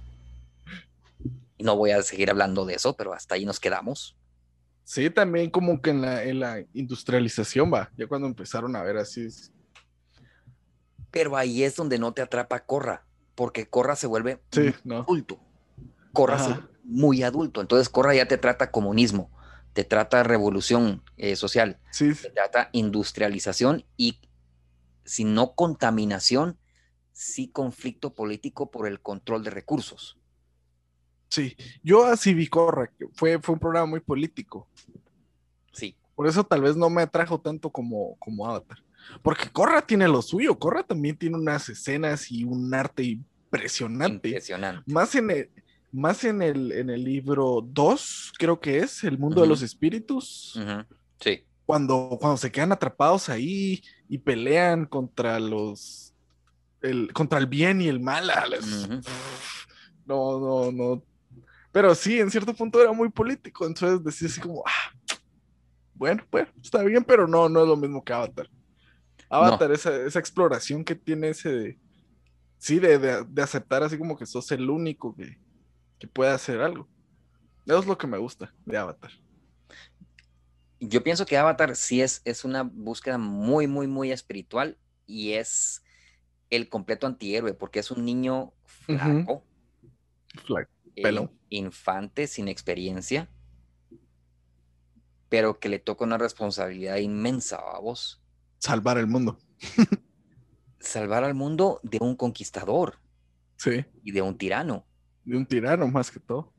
Y no voy a seguir hablando de eso, pero hasta ahí nos quedamos. Sí, también como que en la, en la industrialización va, ya cuando empezaron a ver así. es- Pero ahí es donde no te atrapa Corra, porque Corra se vuelve Sí, ¿no? adulto. Corra muy adulto. Entonces Corra ya te trata comunismo, te trata revolución eh, social, Sí, se trata industrialización y, si no contaminación, sí conflicto político por el control de recursos. sí. Yo así vi Corra, que fue, fue un programa muy político. Sí, Por eso tal vez no me atrajo tanto como, como Avatar. Porque Corra tiene lo suyo. Corra también tiene unas escenas y un arte impresionante. impresionante. Más en el, más en el, en el libro 2, creo que es, El mundo de los espíritus. Sí, Cuando, cuando se quedan atrapados ahí y pelean contra los. El, contra el bien y el mal. No, no, no. Pero sí, en cierto punto era muy político. Entonces decía así como, ah, bueno, pues está bien, pero no, no es lo mismo que Avatar. Avatar, esa, esa exploración que tiene ese de, sí, de, de- de aceptar así como que sos el único que, que puede hacer algo. Eso es lo que me gusta de Avatar. yo pienso que Avatar sí es, es una búsqueda muy, muy, muy espiritual y es el completo antihéroe porque es un niño flaco, eh, infante, sin experiencia, pero que le toca una responsabilidad inmensa a vos. Salvar el mundo. Salvar al mundo de un conquistador Sí, y de un tirano. De un tirano más que todo.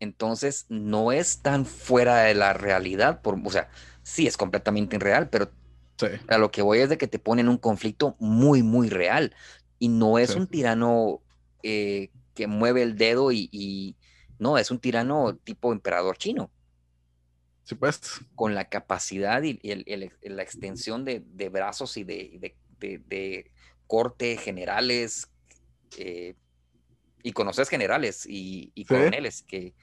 Entonces, no es tan fuera de la realidad, por, o sea, sí es completamente irreal, pero Sí, a lo que voy es de que te ponen un conflicto muy, muy real. Y no es Sí. un tirano eh, que mueve el dedo y, y- no, es un tirano tipo emperador chino, sí, pues. con la capacidad y, y el- el- la extensión de, de brazos y de, de- de- de corte generales. eh, y conoces generales y, y Sí. coroneles que,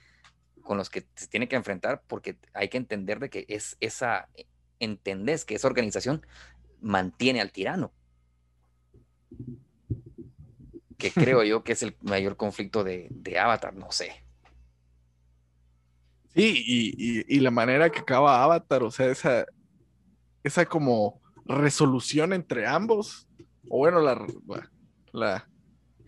con los que se tiene que enfrentar porque hay que entender de que es esa, entendés que esa organización mantiene al tirano. Que creo yo que es el mayor conflicto de, de Avatar, no sé. Sí, y, y- y la manera que acaba Avatar, o sea, esa, esa como resolución entre ambos, o bueno, la, la,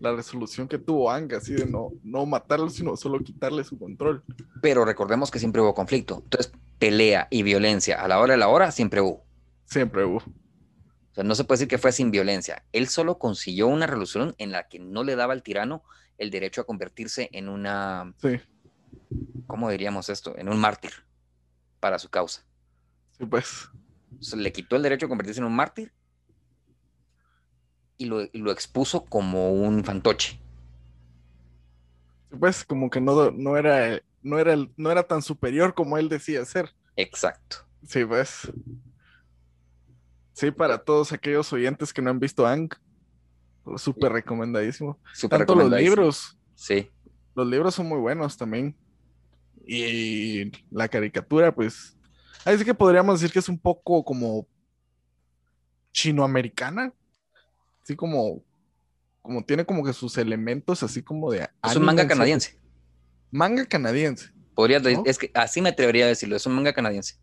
la, resolución que tuvo Ang, así de no, no matarlo, sino solo quitarle su control. Pero recordemos que siempre hubo conflicto. Entonces, pelea y violencia a la hora de la hora siempre hubo. Siempre hubo. O sea, no se puede decir que fue sin violencia. Él solo consiguió una resolución en la que no le daba al tirano el derecho a convertirse en una... Sí. ¿Cómo diríamos esto? En un mártir para su causa. Sí, pues. le quitó el derecho a convertirse en un mártir y lo, expuso como un fantoche. Pues como que no, no, era, no, era, no era tan superior como él decía ser. Exacto. Sí, pues. Sí, para todos aquellos oyentes que no han visto Ang, súper recomendadísimo. Tanto los libros. Sí. Los libros son muy buenos también. Y la caricatura, pues. Así que podríamos decir que es un poco como chinoamericana. Así como. Como tiene como que sus elementos así como de. Es un manga canadiense. Manga canadiense. Podría, es que así me atrevería a decirlo, es un manga canadiense.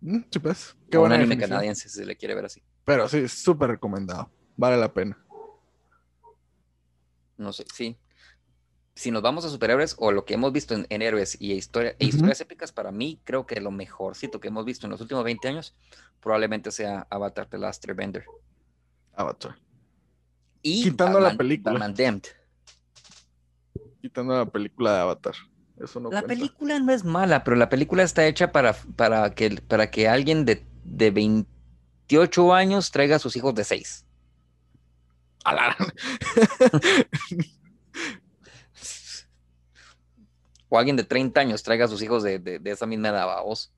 Mm, sí, pues. Qué un anime canadiense, si se le quiere ver así. Pero sí, súper recomendado. Vale la pena. No sé, sí. Si nos vamos a superhéroes o lo que hemos visto en, héroes y historia, e historias épicas, para mí creo que lo mejorcito que hemos visto en los últimos 20 años probablemente sea Avatar The Last Airbender. Avatar. Y Quitando la película. Quitando la película de Avatar la película no es mala, pero la película está hecha para, para, que, para que alguien de, de 28 años traiga a sus hijos de 6. o alguien de 30 años traiga a sus hijos de, esa misma edad, vos,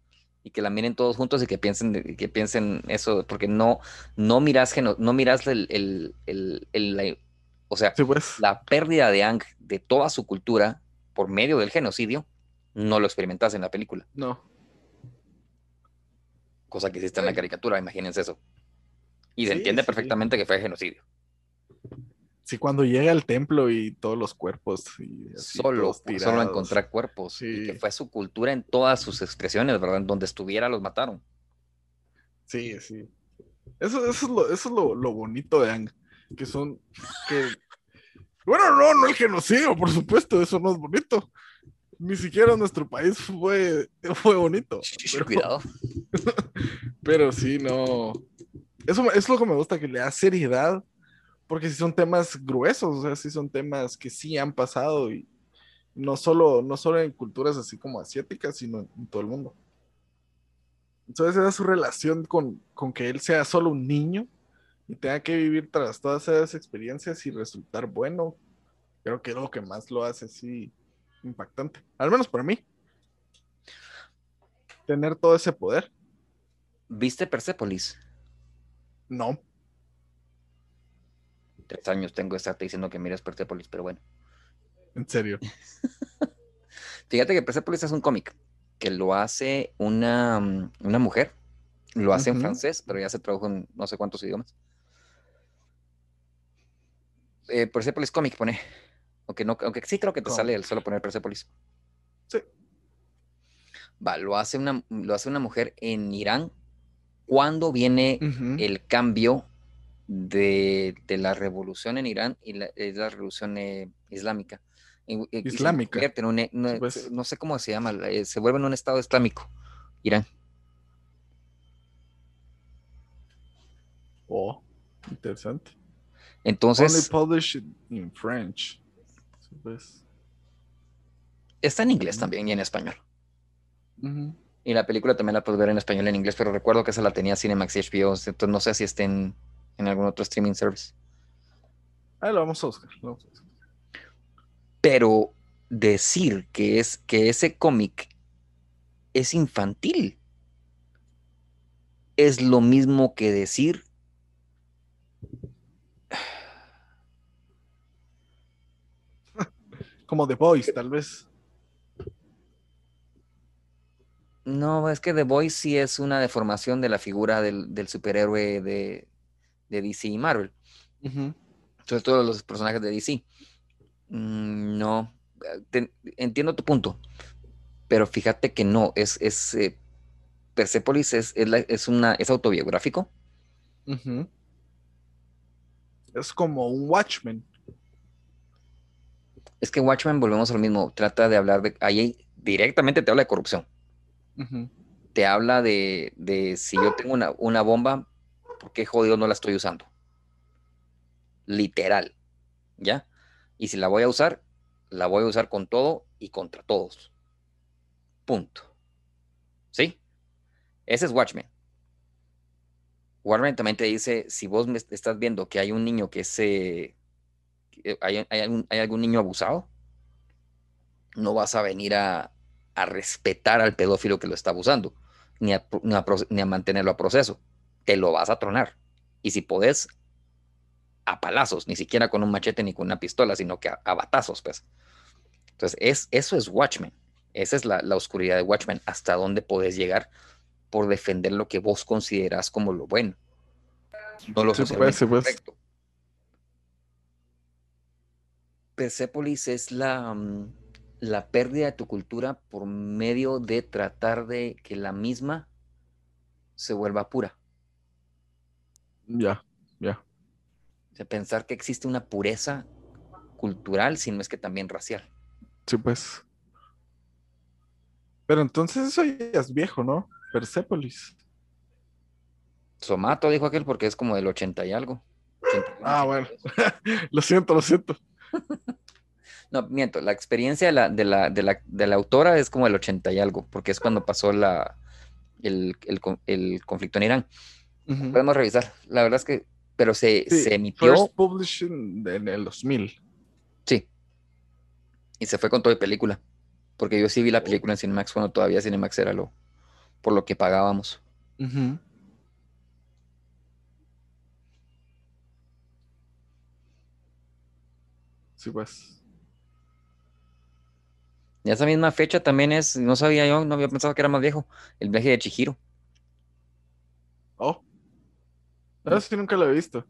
y que la miren todos juntos y que piensen, que piensen eso, porque no, no miras, no miras el, o sea, pues. la pérdida de Ang de toda su cultura por medio del genocidio, no lo experimentas en la película. No. Cosa que existe en la caricatura, imagínense eso. Y se entiende perfectamente que fue genocidio. Sí, cuando llega al templo y todos los cuerpos. solo, solo encontrar cuerpos. Y que fue su cultura en todas sus expresiones, ¿verdad? En donde estuviera los mataron. Sí, sí. Eso, es, lo, eso es lo, bonito de Ang. Que son. Que bueno, no, no el genocidio, por supuesto, eso no es bonito. Ni siquiera nuestro país fue, fue bonito. Pero, Cuidado. pero sí, no. Eso es lo que me gusta, que le da seriedad, porque si son temas gruesos, o sea, si son temas que sí han pasado y no solo, no solo en culturas así como asiáticas, sino en, todo el mundo. Entonces, esa es su relación con, con que él sea solo un niño y tenga que vivir tras todas esas experiencias y resultar bueno, creo que es lo que más lo hace así impactante. Al menos para mí. Tener todo ese poder. ¿Viste Persepolis? No. Tres años tengo de estarte diciendo que miras Persepolis, pero bueno. En serio. Fíjate que Persepolis es un cómic que lo hace una, una mujer. Lo hace en francés, pero ya se tradujo en no sé cuántos idiomas eh, Persepolis Comic pone. Aunque, no, aunque sí creo que te sale el solo poner Persepolis. Sí. Va, lo hace una, lo hace una mujer en Irán. ¿Cuándo viene el cambio de, la revolución en Irán y la, revolución eh, islámica? Islámica. Pues. no, sé cómo se llama, eh, se vuelve en un estado islámico, Irán. Oh, interesante. Entonces. published in French. Pues. Está en inglés también y en español. Y la película también la puedes ver en español y en inglés, pero recuerdo que esa la tenía Cinemax y HBO, entonces no sé si está en, algún otro streaming service. Ahí lo vamos a buscar. Pero decir que, es, que ese cómic es infantil es lo mismo que decir Como The Voice, tal vez. No, es que The Voice sí es una deformación de la figura del, superhéroe de, DC y Marvel. Sobre todo los personajes de DC. Mm, no, entiendo tu punto, pero fíjate que no, es, es, eh, Persepolis es, es, la- es una, es autobiográfico. Es como un Watchmen. Es que Watchmen, volvemos a lo mismo, trata de hablar de, ahí directamente te habla de corrupción. Te habla de, de si yo tengo una, una bomba, ¿por qué jodido no la estoy usando? Literal, ¿ya? Y si la voy a usar, la voy a usar con todo y contra todos. Punto. ¿Sí? Ese es Watchmen. Watchmen también te dice, si vos me estás viendo que hay un niño que se... hay, hay algún, hay algún niño abusado, no vas a venir a, a respetar al pedófilo que lo está abusando, ni a, ni a mantenerlo a proceso. Te lo vas a tronar. Y si podés, a palazos, ni siquiera con un machete ni con una pistola, sino que a, a batazos, pues. Entonces, es, eso es Watchmen. Esa es la, la oscuridad de Watchmen, hasta dónde podés llegar por defender lo que vos considerás como lo bueno, no lo pues, socialmente pues. correcto. Persepolis es la, mm, la pérdida de tu cultura por medio de tratar de que la misma se vuelva pura. Ya, ya. O sea, pensar que existe una pureza cultural, si no es que también racial. Sí, pues. Pero entonces eso ya es viejo, ¿no? Persepolis. Somato dijo aquel porque es como del 80 y algo. 81, Ah, bueno. 82. Lo siento, lo siento. No, miento, la experiencia de la, de la, de la, de la autora es como del 80 y algo, porque es cuando pasó la, el, el conflicto en Irán. Podemos revisar. La verdad es que, pero se, Sí, se emitió, First en el 2000. sí, y se fue con todo y película, porque yo sí vi la película en Cinemax cuando todavía Cinemax era lo, por lo que pagábamos. Sí, pues. Y esa misma fecha también es, no sabía yo, no había pensado que era más viejo, el viaje de Chihiro. Oh. Eso sí nunca lo he visto.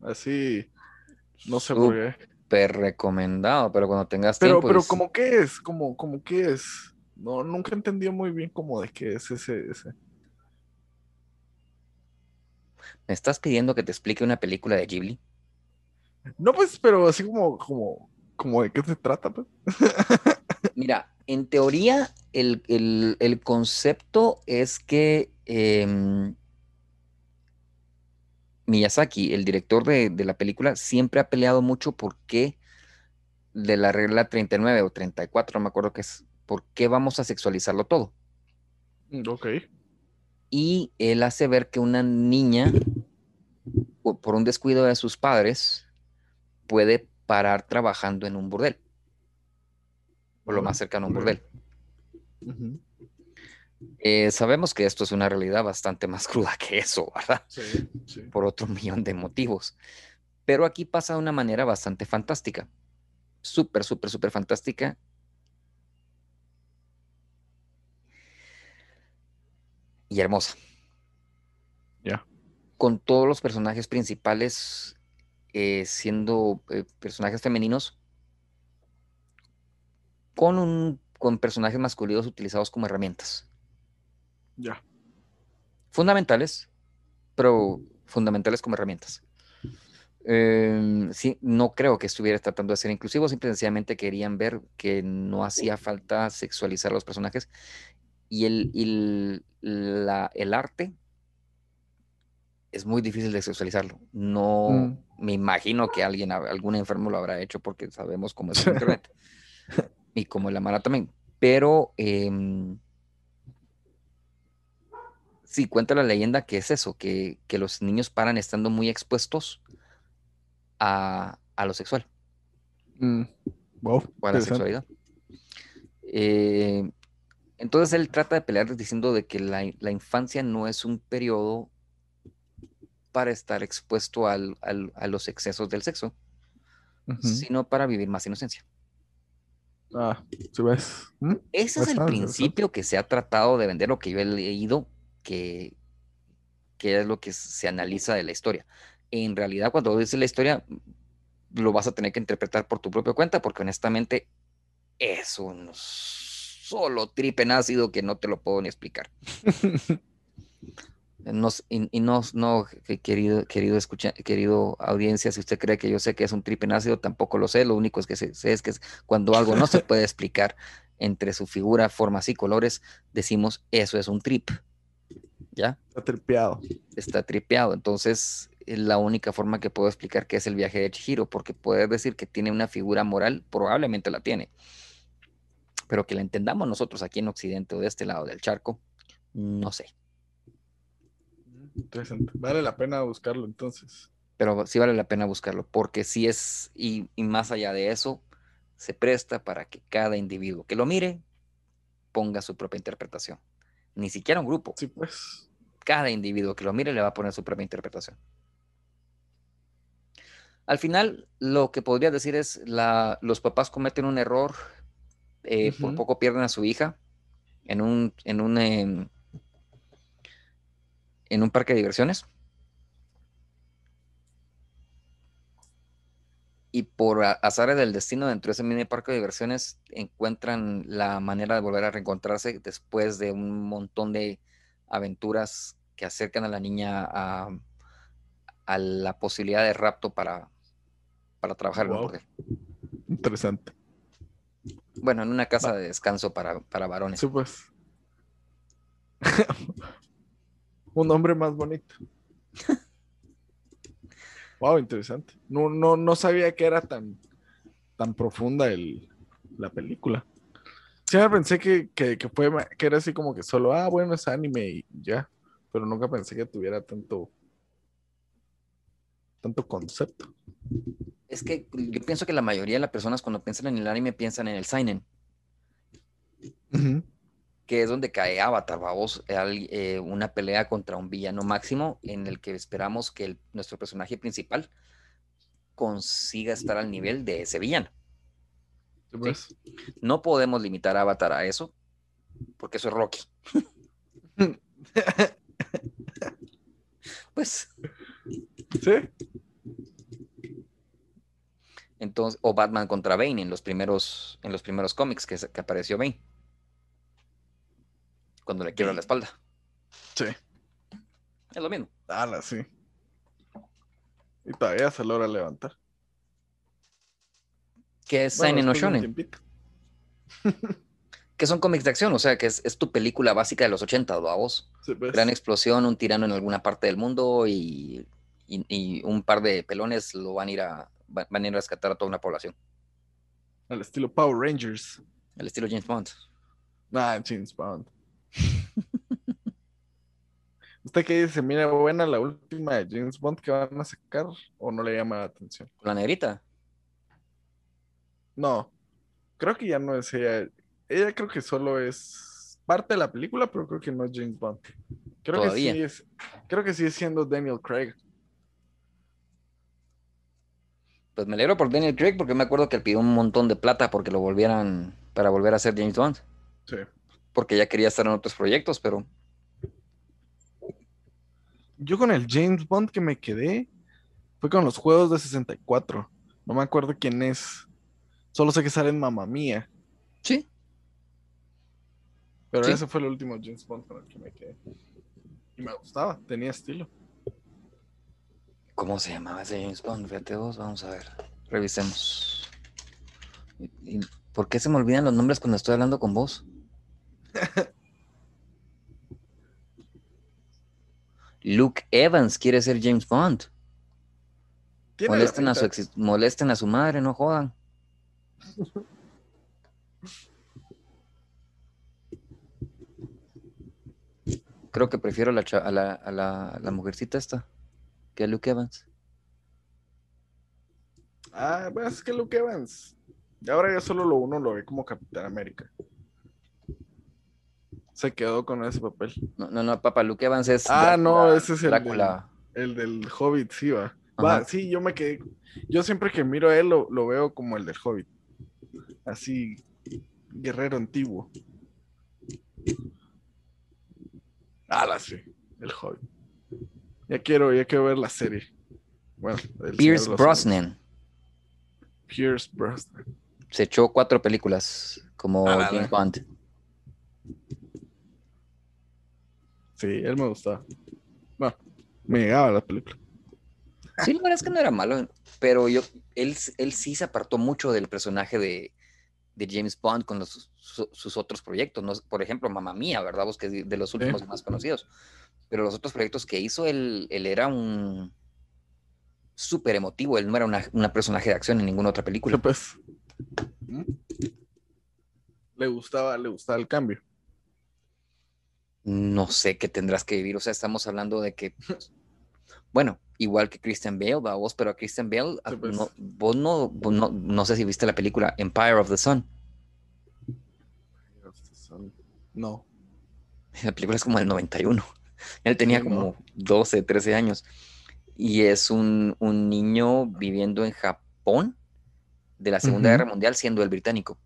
Así. No sé por qué. Súper recomendado, pero cuando tengas Pero, tiempo. pero, ¿cómo qué es? ¿Cómo, cómo qué es? No, nunca entendí muy bien cómo de qué es ese, ese. ¿Me estás pidiendo que te explique una película de Ghibli? No, pues, pero así como, como, como de qué se trata, pues. Mira, en teoría, el, el- el concepto es que em, Miyazaki, el director de, de la película, siempre ha peleado mucho por qué de la regla 39 o 34, no me acuerdo qué es, por qué vamos a sexualizarlo todo. Mm, Ok. Y él hace ver que una niña, por por un descuido de sus padres, puede parar trabajando en un burdel, o lo más cercano a un burdel. Ujú. Eh, sabemos que esto es una realidad bastante más cruda que eso, ¿verdad? Sí, sí. Por otro millón de motivos. Pero aquí pasa de una manera bastante fantástica. Súper, súper, súper fantástica. Y hermosa. Ya. Con todos los personajes principales eh, siendo eh, personajes femeninos, con, un, con personajes masculinos utilizados como herramientas Ya. fundamentales, pero fundamentales como herramientas. Eh, sí, no creo que estuviera tratando de ser inclusivo, simple y sencillamente querían ver que no hacía falta sexualizar a los personajes y el, y la- el arte es muy difícil de sexualizarlo. No Mm. me imagino que alguien, algún enfermo lo habrá hecho porque sabemos cómo es el internet y como la mala también. Pero em, sí, cuenta la leyenda que es eso, que, que los niños paran estando muy expuestos a, a lo sexual Mm. Wow. o a la sexualidad. Eh, entonces él trata de pelear diciendo de que la, la infancia no es un periodo para estar expuesto al- al- a los excesos del sexo, sino para vivir más inocencia. Ah, ¿sí ves? ¿Mm? Ese es el principio que se ha tratado de vender, lo que yo he leído, que, que es lo que se analiza de la historia. En realidad, cuando dices la historia, lo vas a tener que interpretar por tu propia cuenta, porque honestamente es un solo trip en ácido que no te lo puedo ni explicar. No, y, y no, no, querido, querido, escucha, querido audiencia, si usted cree que yo sé que es un trip en ácido, tampoco lo sé. Lo único es que sé, es que es cuando algo no se puede explicar entre su figura, formas y colores, decimos eso es un trip. ¿Ya? Está tripeado. Está tripeado. Entonces, es la única forma que puedo explicar qué es el viaje de Chihiro, porque poder decir que tiene una figura moral, probablemente la tiene. Pero que la entendamos nosotros aquí en Occidente o de este lado del charco, no sé. Interesante. Vale la pena buscarlo entonces. Pero sí vale la pena buscarlo, porque sí es, y, y, más allá de eso, se presta para que cada individuo que lo mire ponga su propia interpretación. Ni siquiera un grupo. Sí, pues. Cada individuo que lo mire le va a poner su propia interpretación. Al final, lo que podría decir es, la, los papás cometen un error, eh, uh -huh. por poco pierden a su hija en un, en un, eh, en un parque de diversiones. Y por azar del destino dentro de ese mini parque de diversiones encuentran la manera de volver a reencontrarse después de un montón de aventuras que acercan a la niña a, a la posibilidad de rapto para, para trabajar Wow. en Interesante. Bueno, en una casa de descanso para, para varones. Sí, pues. Un hombre más bonito. wow, interesante. No, no, no sabía que era tan, tan profunda el, la película. Siempre pensé que, que, que fue que era así como que solo, ah, bueno, es anime y ya. Pero nunca pensé que tuviera tanto tanto concepto. Es que yo pienso que la mayoría de las personas cuando piensan en el anime piensan en el seinen, Uh -huh. que es donde cae Avatar, vamos, eh, una pelea contra un villano máximo en el que esperamos que el, nuestro personaje principal consiga estar al nivel de ese villano. Sí, pues. No podemos limitar a Avatar a eso, porque eso es Rocky. pues. Sí. Entonces, o Batman contra Bane en los primeros, en los primeros cómics que, que apareció Bane. Cuando le quiebra la espalda. Sí. Es lo mismo. Ala, sí. Y todavía se logra levantar. Que es Seinen no Shonen. que son cómics de acción, o sea, que es, es tu película básica de los 80, vos. Sí, pues. Gran explosión, un tirano en alguna parte del mundo y, y, y, un par de pelones lo van a ir a van a ir a rescatar a toda una población. Al estilo Power Rangers. Al estilo James Bond. Ah, James Bond. ¿Usted qué dice? Mira, buena la última de James Bond que van a sacar o no le llama la atención? ¿La negrita? No, creo que ya no es ella. Ella creo que solo es parte de la película, pero creo que no es James Bond. Creo ¿Todavía? que sí es, creo que sigue siendo Daniel Craig. Pues me alegro por Daniel Craig porque me acuerdo que él pidió un montón de plata porque lo volvieran para volver a ser James Bond. Sí. Porque ya quería estar en otros proyectos, pero Yo con el James Bond que me quedé fue con los juegos de 64. No me acuerdo quién es. Solo sé que sale en Mamma Mía. sí. Pero Sí. ese fue el último James Bond con el que me quedé. Y me gustaba, tenía estilo. ¿Cómo se llamaba ese James Bond? Fíjate vos, vamos a ver. Revisemos. ¿Y- y ¿Por qué se me olvidan los nombres cuando estoy hablando con vos? Luke Evans quiere ser James Bond. Molesten a, su molesten a su madre, no jodan. Creo que prefiero la a, la, a la- a la mujercita esta que a Luke Evans. Ah, pues es que Luke Evans. Y ahora ya solo lo uno lo ve como Capitán América. Se quedó con ese papel. No, no, no, papá, Luke Evans es. Ah, no, ese es el Drácula. El del Hobbit, sí, va. Va, sí, yo me quedé. Yo siempre que miro a él lo, lo veo como el del Hobbit. Así, guerrero antiguo. Ah, sí. El Hobbit. Ya quiero, ya quiero ver la serie. Bueno, Pierce Brosnan. Pierce Brosnan. Se echó cuatro películas como ah, James Bond. Sí, él me gustaba. Bueno, me llegaba la película. Sí, la verdad es que no era malo, pero yo, él, él sí se apartó mucho del personaje de, de James Bond con los, sus otros proyectos. ¿no? Por ejemplo, Mamma Mía, ¿verdad? Vos que es de los últimos más conocidos. Pero los otros proyectos que hizo, él, él era un súper emotivo. Él no era una, personaje de acción en ninguna otra película. pues, le gustaba, le gustaba el cambio. No sé qué tendrás que vivir. O sea, estamos hablando de que, bueno, igual que Christian Bale, ¿va? vos, pero a Christian Bale, pues. no, vos, no, no, sé si viste la película Empire of the Sun. No. La película es como del 91. Él tenía como 12, 13 años. Y es un, niño viviendo en Japón de la Segunda Guerra Mundial siendo el británico.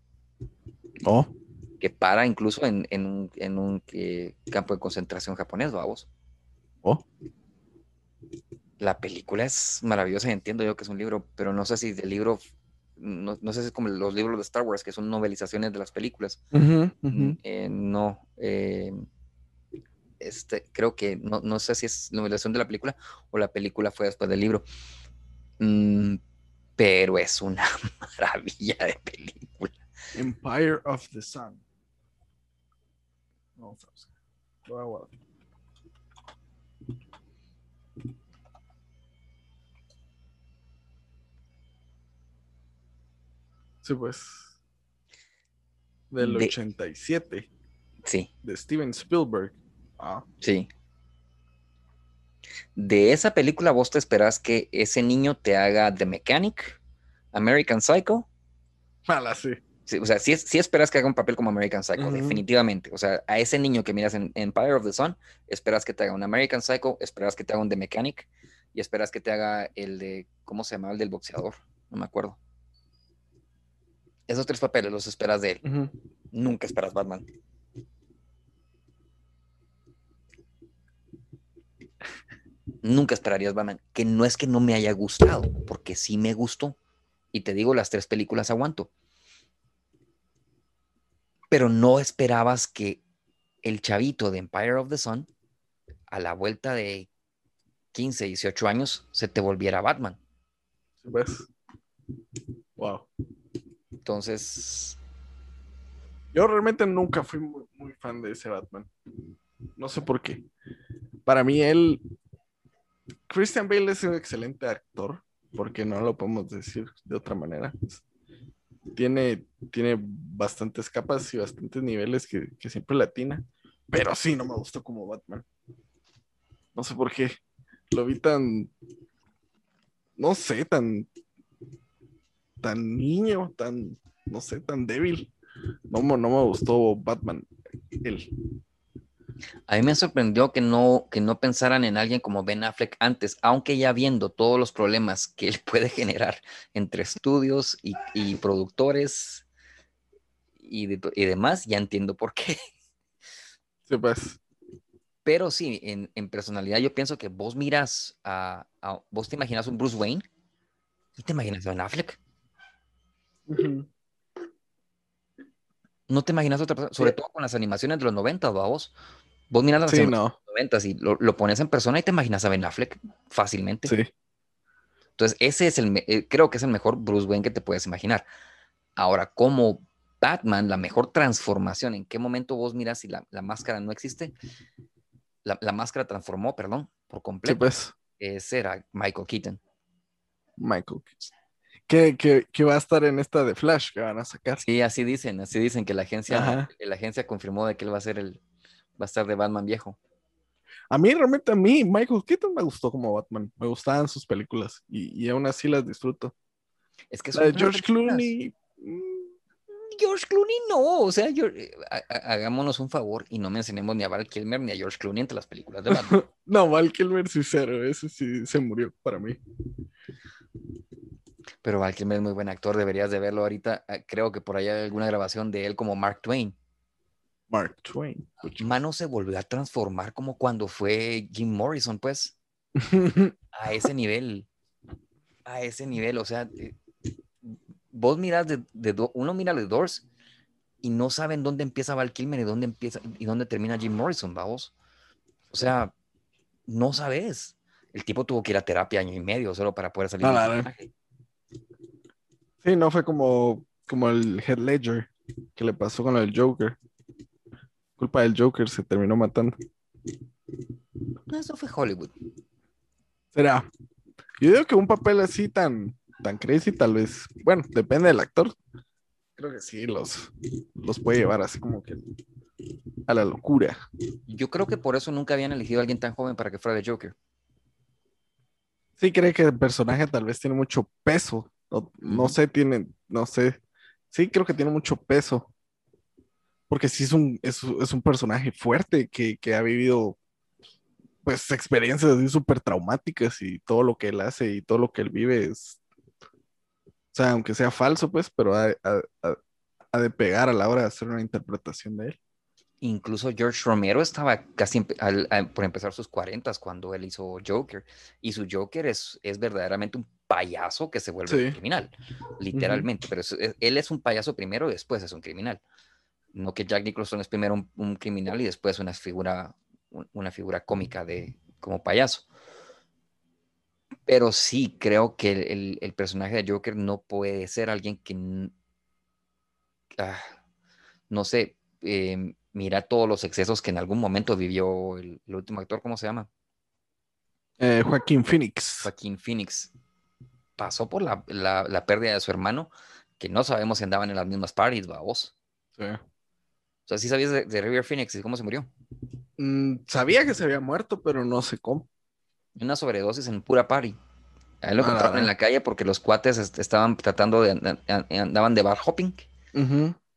Oh. Que para incluso en, un, eh, campo de concentración japonés, vamos. Oh. La película es maravillosa, entiendo yo que es un libro, pero no sé si del libro, no, sé si es como los libros de Star Wars, que son novelizaciones de las películas. Mm, eh, no. Eh, este, creo que no, sé si es novelación de la película o la película fue después del libro. Mm, pero es una maravilla de película. Empire of the Sun. Vamos a Sí, pues. Del 87. Sí. De Steven Spielberg. Ah. Sí. De esa película, vos te esperas que ese niño te haga The Mechanic, American Psycho. Mala, sí. o sea, sí, esperas que haga un papel como American Psycho, definitivamente. O sea, a ese niño que miras en Empire of the Sun, esperas que te haga un American Psycho, esperas que te haga un The Mechanic y esperas que te haga el de, ¿cómo se llama? El del boxeador, no me acuerdo. Esos tres papeles los esperas de él. Nunca esperas Batman. nunca esperarías Batman, que no es que no me haya gustado, porque sí me gustó. Y te digo, las tres películas aguanto. Pero no esperabas que el chavito de Empire of the Sun, a la vuelta de 15, 18 años, se te volviera Batman. ¿Ves? Wow. Entonces. Yo realmente nunca fui muy, fan de ese Batman. No sé por qué. Para mí él Christian Bale es un excelente actor, porque no lo podemos decir de otra manera. Tiene, tiene bastantes capas y bastantes niveles que, siempre latina, pero sí, no me gustó como Batman. No sé por qué. Lo vi tan, no sé, tan, tan niño, tan, no sé, tan débil. No, no me gustó Batman, él. A mí me sorprendió que no, que no pensaran en alguien como Ben Affleck antes, aunque ya viendo todos los problemas que él puede generar entre estudios y, productores y, demás, ya entiendo por qué. Sí, pues. Pero sí, en, personalidad yo pienso que vos miras a, vos te imaginas un Bruce Wayne y te imaginas a Ben Affleck. No te imaginas otra persona, sobre todo con las animaciones de los 90, vos. Vos miras las sí, no. 90 y lo, pones en persona y te imaginas a Ben Affleck fácilmente. Sí. Entonces, ese es el, eh, creo que es el mejor Bruce Wayne que te puedes imaginar. Ahora, como Batman, la mejor transformación, ¿en qué momento vos miras si la, máscara no existe? La, máscara transformó, perdón, por completo. Sí, pues. Ese era Michael Keaton. Michael Keaton. Que, va a estar en esta de Flash que van a sacar. Sí, así dicen, así dicen que la agencia, la agencia confirmó de que él va a ser el, va a estar de Batman viejo. A mí, realmente, a mí, Michael Keaton me gustó como Batman. Me gustaban sus películas y, aún así las disfruto. Es que George Clooney. Mm. George Clooney no, o sea, eh, hagámonos un favor y no mencionemos ni a Val Kilmer ni a George Clooney entre las películas de Batman. no, Val Kilmer sí cero, ese sí se murió para mí. Pero Val Kilmer es muy buen actor, deberías de verlo ahorita. Ah, creo que por ahí hay alguna grabación de él como Mark Twain. Mark Twain. Mano se volvió a transformar como cuando fue Jim Morrison, pues. a ese nivel. A ese nivel. O sea, eh, vos miras de, uno mira The Doors y no saben dónde empieza Val Kilmer y dónde empieza y dónde termina Jim Morrison, vamos. O sea, no sabes. El tipo tuvo que ir a terapia año y medio solo para poder salir. Ah, del. Sí, no fue como, como el Head Ledger que le pasó con el Joker. Culpa del Joker se terminó matando. No, Eso fue Hollywood. Será. Yo digo que un papel así tan, tan crazy, tal vez. Bueno, depende del actor. Creo que sí, los, los puede llevar así como que a la locura. Yo creo que por eso nunca habían elegido a alguien tan joven para que fuera de Joker. Sí, cree que el personaje tal vez tiene mucho peso. No, sé, tiene, no sé. Sí, creo que tiene mucho peso. Porque sí es un, es, es un personaje fuerte que, que ha vivido pues experiencias así súper traumáticas y todo lo que él hace y todo lo que él vive es, o sea, aunque sea falso, pues, pero ha, ha- ha- ha de pegar a la hora de hacer una interpretación de él. Incluso George Romero estaba casi al- por empezar sus 40 cuando él hizo Joker. Y su Joker es, es verdaderamente un payaso que se vuelve Sí. un criminal, literalmente. Pero él es un payaso primero y después es un criminal. No que Jack Nicholson es primero un, un criminal y después una figura, un- una figura cómica de, como payaso. Pero sí creo que el, el- el personaje de Joker no puede ser alguien que, ah, no sé, eh, mira todos los excesos que en algún momento vivió el, el último actor, ¿cómo se llama? Eh, Joaquín Phoenix. Joaquín Phoenix. Pasó por la, la- la pérdida de su hermano, que no sabemos si andaban en las mismas parties, vos. Sí. O sea, sí sabías de, de River Phoenix y cómo se murió. Mm, sabía que se había muerto, pero no sé cómo. Una sobredosis en pura party. A él lo Ah, encontraron en la- calle porque los cuates est- estaban tratando de, and- and- andaban de bar hopping.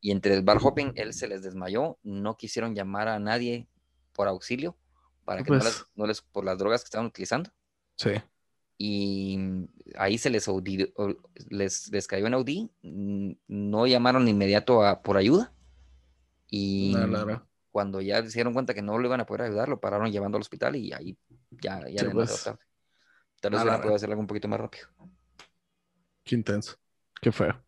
Y entre el bar hopping, él se les desmayó. No quisieron llamar a nadie por auxilio para que no Pues. les, no les- por las drogas que estaban utilizando. Sí. Y ahí se les, audi- o- les, les cayó en Audi. mm, No llamaron inmediato a, por ayuda. Y No, claro. cuando ya se dieron cuenta que no lo iban a poder ayudar, lo pararon llevando al hospital y ahí ya, ya Sí, pues. tarde. Tal vez Ah, hubieran podido hacer algo un poquito más rápido. Qué intenso. Qué feo.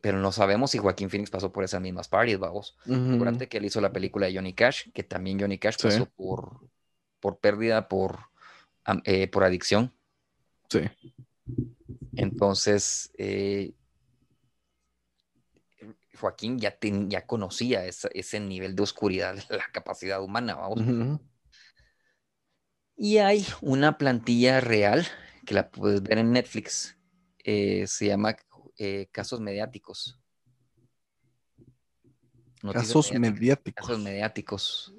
Pero no sabemos si Joaquín Phoenix pasó por esas mismas parties, vamos. Ujú. Acuérdate que él hizo la película de Johnny Cash, que también Johnny Cash Sí. pasó por, por pérdida, por, eh, por adicción. Sí. Entonces, eh, Joaquín ya, ten- ya conocía esa- ese nivel de oscuridad de la capacidad humana, vamos. Y hay una plantilla real que la puedes ver en Netflix. eh, se llama eh, Casos Mediáticos. Noticias Casos mediáticos. Casos mediáticos.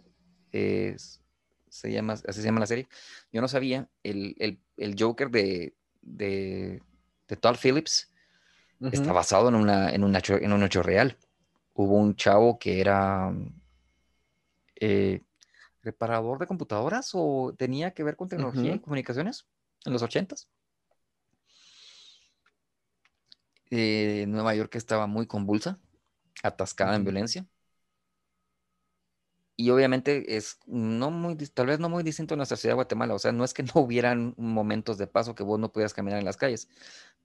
Se llama, así se llama la serie. Yo no sabía. El, el- el Joker de, de, de Todd Phillips está basado en, una, en, un hecho, en un hecho real. Hubo un chavo que era eh, reparador de computadoras o tenía que ver con tecnología y comunicaciones en los ochentas. Eh, Nueva York estaba muy convulsa, atascada en violencia. Y obviamente es no muy, tal vez no muy distinto a nuestra ciudad de Guatemala. O sea, no es que no hubieran momentos de paso que vos no pudieras caminar en las calles,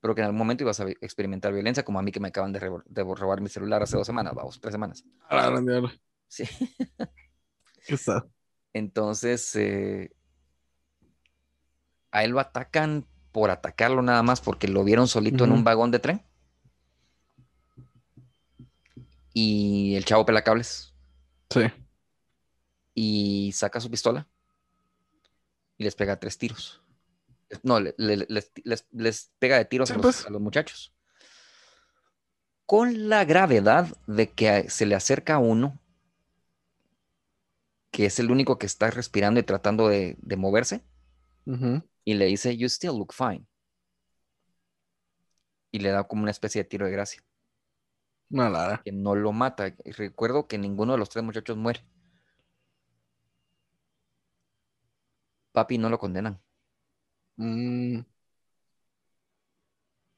pero que en algún momento ibas a experimentar violencia, como a mí que me acaban de, robar mi celular hace dos semanas, vamos, tres semanas. A la gran diablo. Sí. ¿Qué está? Entonces, eh, a él lo atacan por atacarlo nada más porque lo vieron solito en un vagón de tren. Y el chavo pela cables Sí. Y saca su pistola y les pega tres tiros. No, le- le- les, les- les pega de tiros Sí, a, los, pues. a los muchachos. Con la gravedad de que se le acerca a uno, que es el único que está respirando y tratando de, de moverse, y le dice, You still look fine. Y le da como una especie de tiro de gracia, que no lo mata. Y recuerdo que ninguno de los tres muchachos muere. Papi no lo condenan. Mm.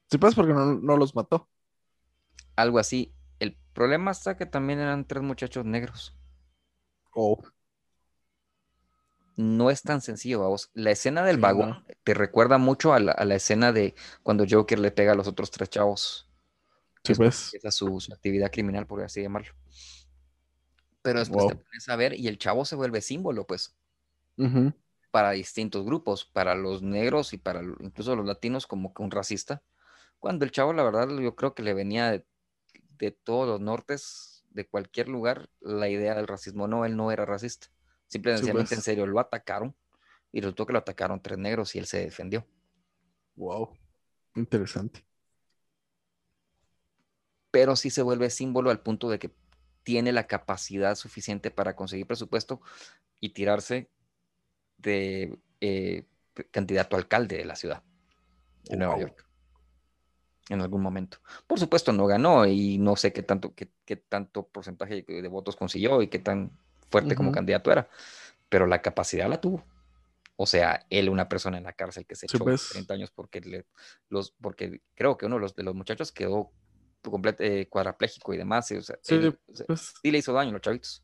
Sí, pues porque no, no los mató. Algo así. El problema está que también eran tres muchachos negros. Oh. No es tan sencillo, vamos. La escena del Sí, vagón no. te recuerda mucho a la, a la escena de cuando Joker le pega a los otros tres chavos. Sí, Es- pues. Esa es su, su actividad criminal, por así llamarlo. Pero después te pones a ver y el chavo se vuelve símbolo, pues. Ujú. Para distintos grupos, para los negros y para incluso los latinos como que un racista, cuando el chavo la verdad yo creo que le venía de, de todos los nortes, de cualquier lugar, la idea del racismo. No, él no era racista. Simple y Sí, sencillamente pues. en serio lo atacaron y resultó que lo atacaron tres negros y él se defendió. Wow. Interesante. pero sí se vuelve símbolo al punto de que tiene la capacidad suficiente para conseguir presupuesto y tirarse de eh, candidato a alcalde de la ciudad de Nueva Wow. York en algún momento. Por supuesto no ganó y no sé qué tanto, qué, qué tanto porcentaje de votos consiguió y qué tan fuerte como candidato era, pero la capacidad la tuvo. O sea, él, una persona en la cárcel que se echó pues. 30 años porque, le, los, porque creo que uno de los, de los muchachos quedó complet- eh, cuadrapléjico y demás. y, o sea, Sí, él- Pues, sí le hizo daño a los chavitos.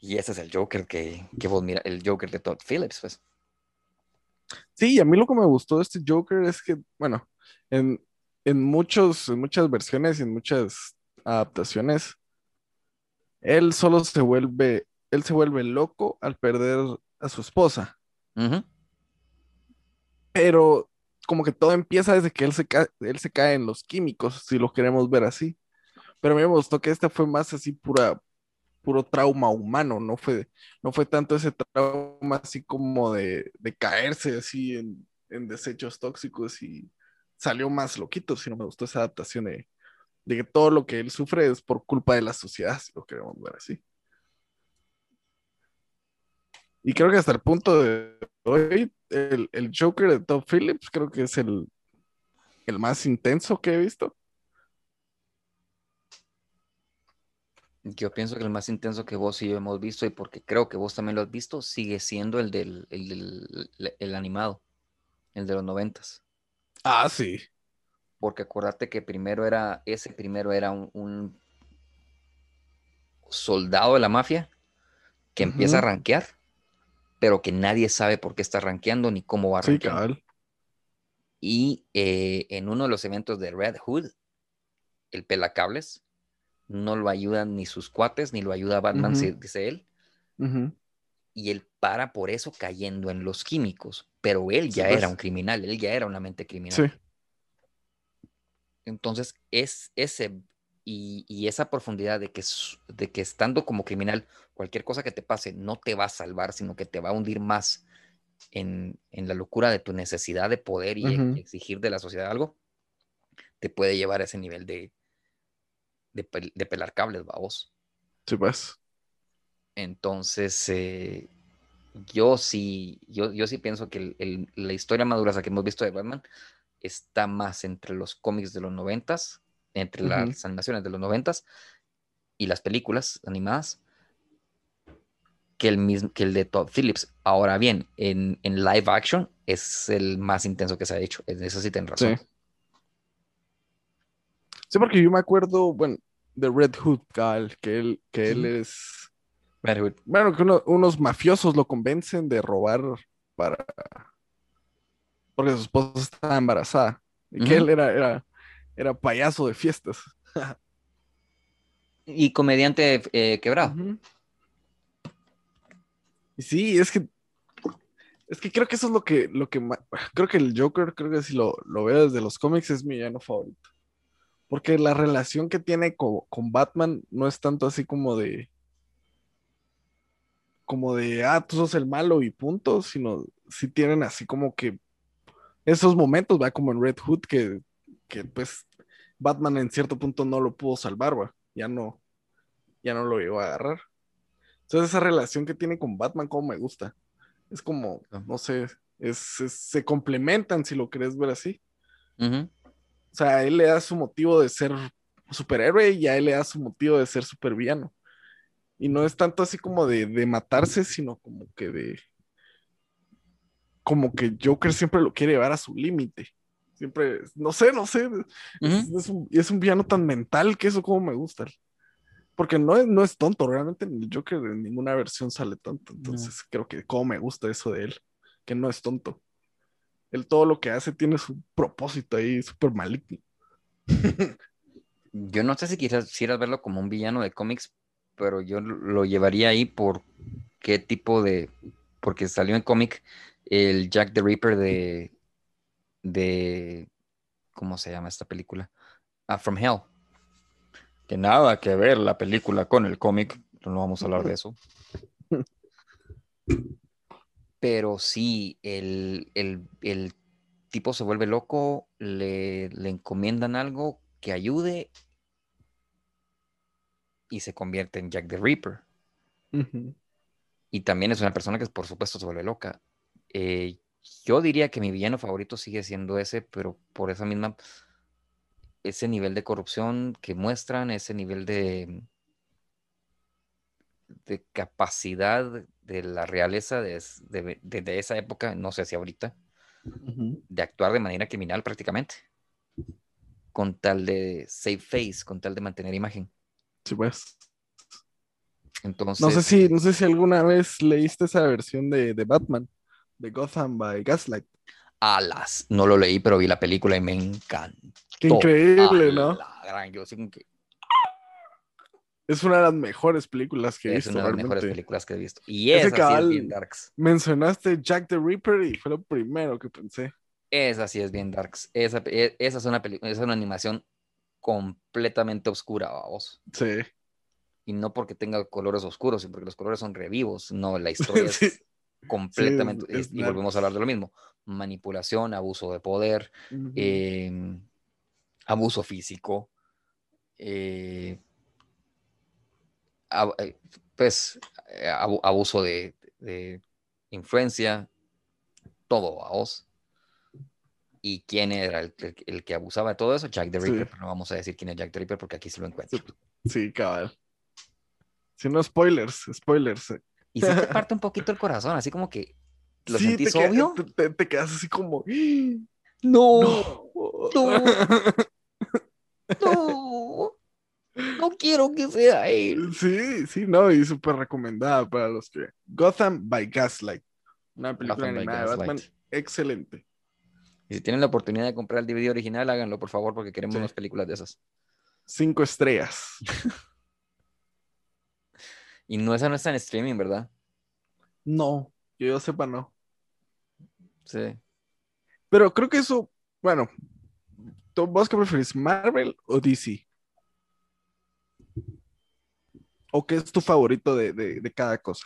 Y ese es el Joker que, que vos mira, el Joker de Todd Phillips, pues. sí, a mí lo que me gustó de este Joker es que, bueno, en, en muchos, en muchas versiones y en muchas adaptaciones, él solo se vuelve, él se vuelve loco al perder a su esposa. Ujú. pero como que todo empieza desde que él se, ca- él se cae en los químicos, si lo queremos ver así. Pero a mí me gustó que esta fue más así pura, puro trauma humano, no fue, no fue tanto ese trauma así como de, de caerse así en, en desechos tóxicos y salió más loquito, sino me gustó esa adaptación de, de que todo lo que él sufre es por culpa de la sociedad, si lo queremos ver así. Y creo que hasta el punto de hoy, el, el Joker de Todd Phillips creo que es el, el más intenso que he visto. Yo pienso que el más intenso que vos y yo hemos visto, y porque creo que vos también lo has visto, sigue siendo el del, el del- el animado, el de los noventas. Ah, sí. Porque acuérdate que primero era, ese primero era un, un soldado de la mafia que empieza a Ujú. rankear, pero que nadie sabe por qué está rankeando ni cómo va Sí, rankeando. cabal. Y eh, en uno de los eventos de Red Hood, el pelacables, no lo ayudan ni sus cuates, ni lo ayuda Batman, dice él. Y él para por eso cayendo en los químicos. Pero él Sí, ya pues. era un criminal, él ya era una mente criminal. Sí. Entonces, es ese y, y esa profundidad de que, de que estando como criminal, cualquier cosa que te pase no te va a salvar, sino que te va a hundir más en, en la locura de tu necesidad de poder y exigir de la sociedad algo, te puede llevar a ese nivel de, de, pel- de pelar cables, vos. Sí, pues. Entonces, eh, yo sí, yo, yo sí pienso que el- el- la historia madura que hemos visto de Batman está más entre los cómics de los noventas, entre las animaciones de los noventas y las películas animadas, que el, mismo, que el de Todd Phillips. Ahora bien, en, en live action es el más intenso que se ha hecho. En eso sí tienen razón. Sí. Sí, porque yo me acuerdo, bueno, de Red Hood, cabal, que él, que él es. Red Hood. Bueno, que uno- unos mafiosos lo convencen de robar para. Porque su esposa estaba embarazada. Y que él era, era, era payaso de fiestas. Y comediante eh, quebrado. Sí, es que. Es que creo que eso es lo que, lo que creo que el Joker, creo que si lo, lo veo desde los cómics, es mi villano favorito. Porque la relación que tiene co- con, Batman no es tanto así como de. Como de, ah, tú sos el malo y punto, sino si tienen así como que esos momentos, va como en Red Hood, que, que pues Batman en cierto punto no lo pudo salvar, va. Ya no, ya no lo llegó a agarrar. Entonces esa relación que tiene con Batman, como me gusta. Es como, no sé, es, es- se complementan si lo querés ver así. O sea, a él le da su motivo de ser superhéroe y a él le da su motivo de ser supervillano. Y no es tanto así como de, de matarse, sino como que de... Como que Joker siempre lo quiere llevar a su límite. Siempre, no sé, no sé. Es, Ujú. es un, es un villano tan mental que eso como me gusta. Porque no es, no es tonto, realmente en el Joker en ninguna versión sale tonto. Entonces creo que como me gusta eso de él, que no es tonto. Él todo lo que hace tiene su propósito ahí súper maligno. Yo no sé si quisieras, quisieras verlo como un villano de cómics, pero yo lo- llevaría ahí porque qué tipo de. Porque salió en cómic el Jack the Ripper de. de. ¿Cómo se llama esta película? Ah, From Hell. Que nada que ver la película con el cómic. No vamos a hablar de eso. Pero sí, el, el, el tipo se vuelve loco, le, le encomiendan algo que ayude y se convierte en Jack the Ripper. Ujú. Y también es una persona que por supuesto se vuelve loca. Eh, yo diría que mi villano favorito sigue siendo ese, pero por esa misma, ese nivel de corrupción que muestran, ese nivel de, de capacidad de la realeza de, de- de- esa época, no sé si ahorita, de actuar de manera criminal prácticamente, con tal de save face, con tal de mantener imagen. Sí, pues. Entonces, No sé si, no sé si alguna vez leíste esa versión de, de Batman, de Gotham by Gaslight. alas, no lo leí, pero vi la película y me encantó. Qué increíble, A ¿no? la gran, yo Es una de las mejores películas que he es visto, una de las mejores películas que he visto. Y Ese esa sí es bien darks. Mencionaste Jack the Ripper y fue lo primero que pensé. Esa sí es bien darks. Esa, e- esa es una esa es una animación completamente oscura, vos. Sí. Y no porque tenga colores oscuros, sino porque los colores son revivos. No, la historia es Sí. completamente. es es- y volvemos a hablar de lo mismo: manipulación, abuso de poder, eh, abuso físico, eh, pues eh, abu- abuso de, de influencia, todo a vos. ¿Y quién era el, el- el que abusaba de todo eso? Jack the Sí. Ripper, pero no vamos a decir quién es Jack the Ripper porque aquí se lo encuentro. Sí, cabal. Si no, spoilers, spoilers. Y sí te parte un poquito el corazón, así como que lo Sí, sentís te, obvio. te, te- te quedas así como. No. no, no quiero que sea él. Sí, sí, no, y súper recomendada para los que. Gotham by Gaslight. Una película Gotham animada de Batman. Excelente. Y si tienen la oportunidad de comprar el DVD original, háganlo, por favor, porque queremos Sí. unas películas de esas. Cinco estrellas. Y no, esa no está en streaming, ¿verdad? No, que yo sepa, no. Sí. Pero creo que eso, bueno, ¿tú- ¿vos qué preferís, Marvel o DC? ¿O qué es tu favorito de, de- de cada cosa?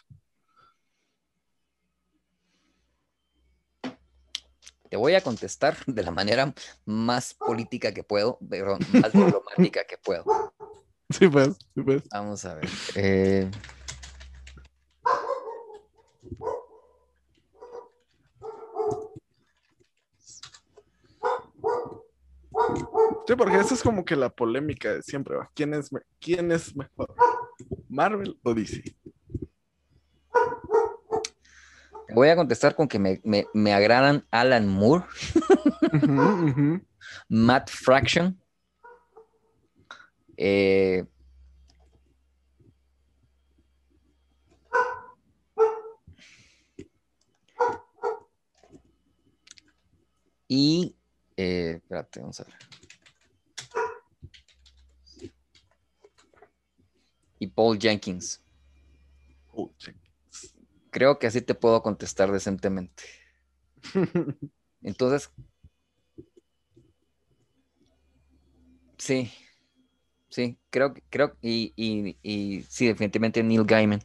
Te voy a contestar de la manera más política que puedo, perdón, más diplomática que puedo. Sí, pues, sí, pues. Vamos a ver. eh, Sí, porque esa es como que la polémica de siempre, ¿va? ¿Quién es, quién es mejor? ¿Marvel o DC? voy a contestar con que me, me- me agradan Alan Moore. Matt Fraction. eh, y eh, espérate, vamos a ver. Y Paul Jenkins. Oh, che. Creo que así te puedo contestar decentemente. Entonces, sí, sí, creo, que- creo, y, y, y sí, definitivamente Neil Gaiman.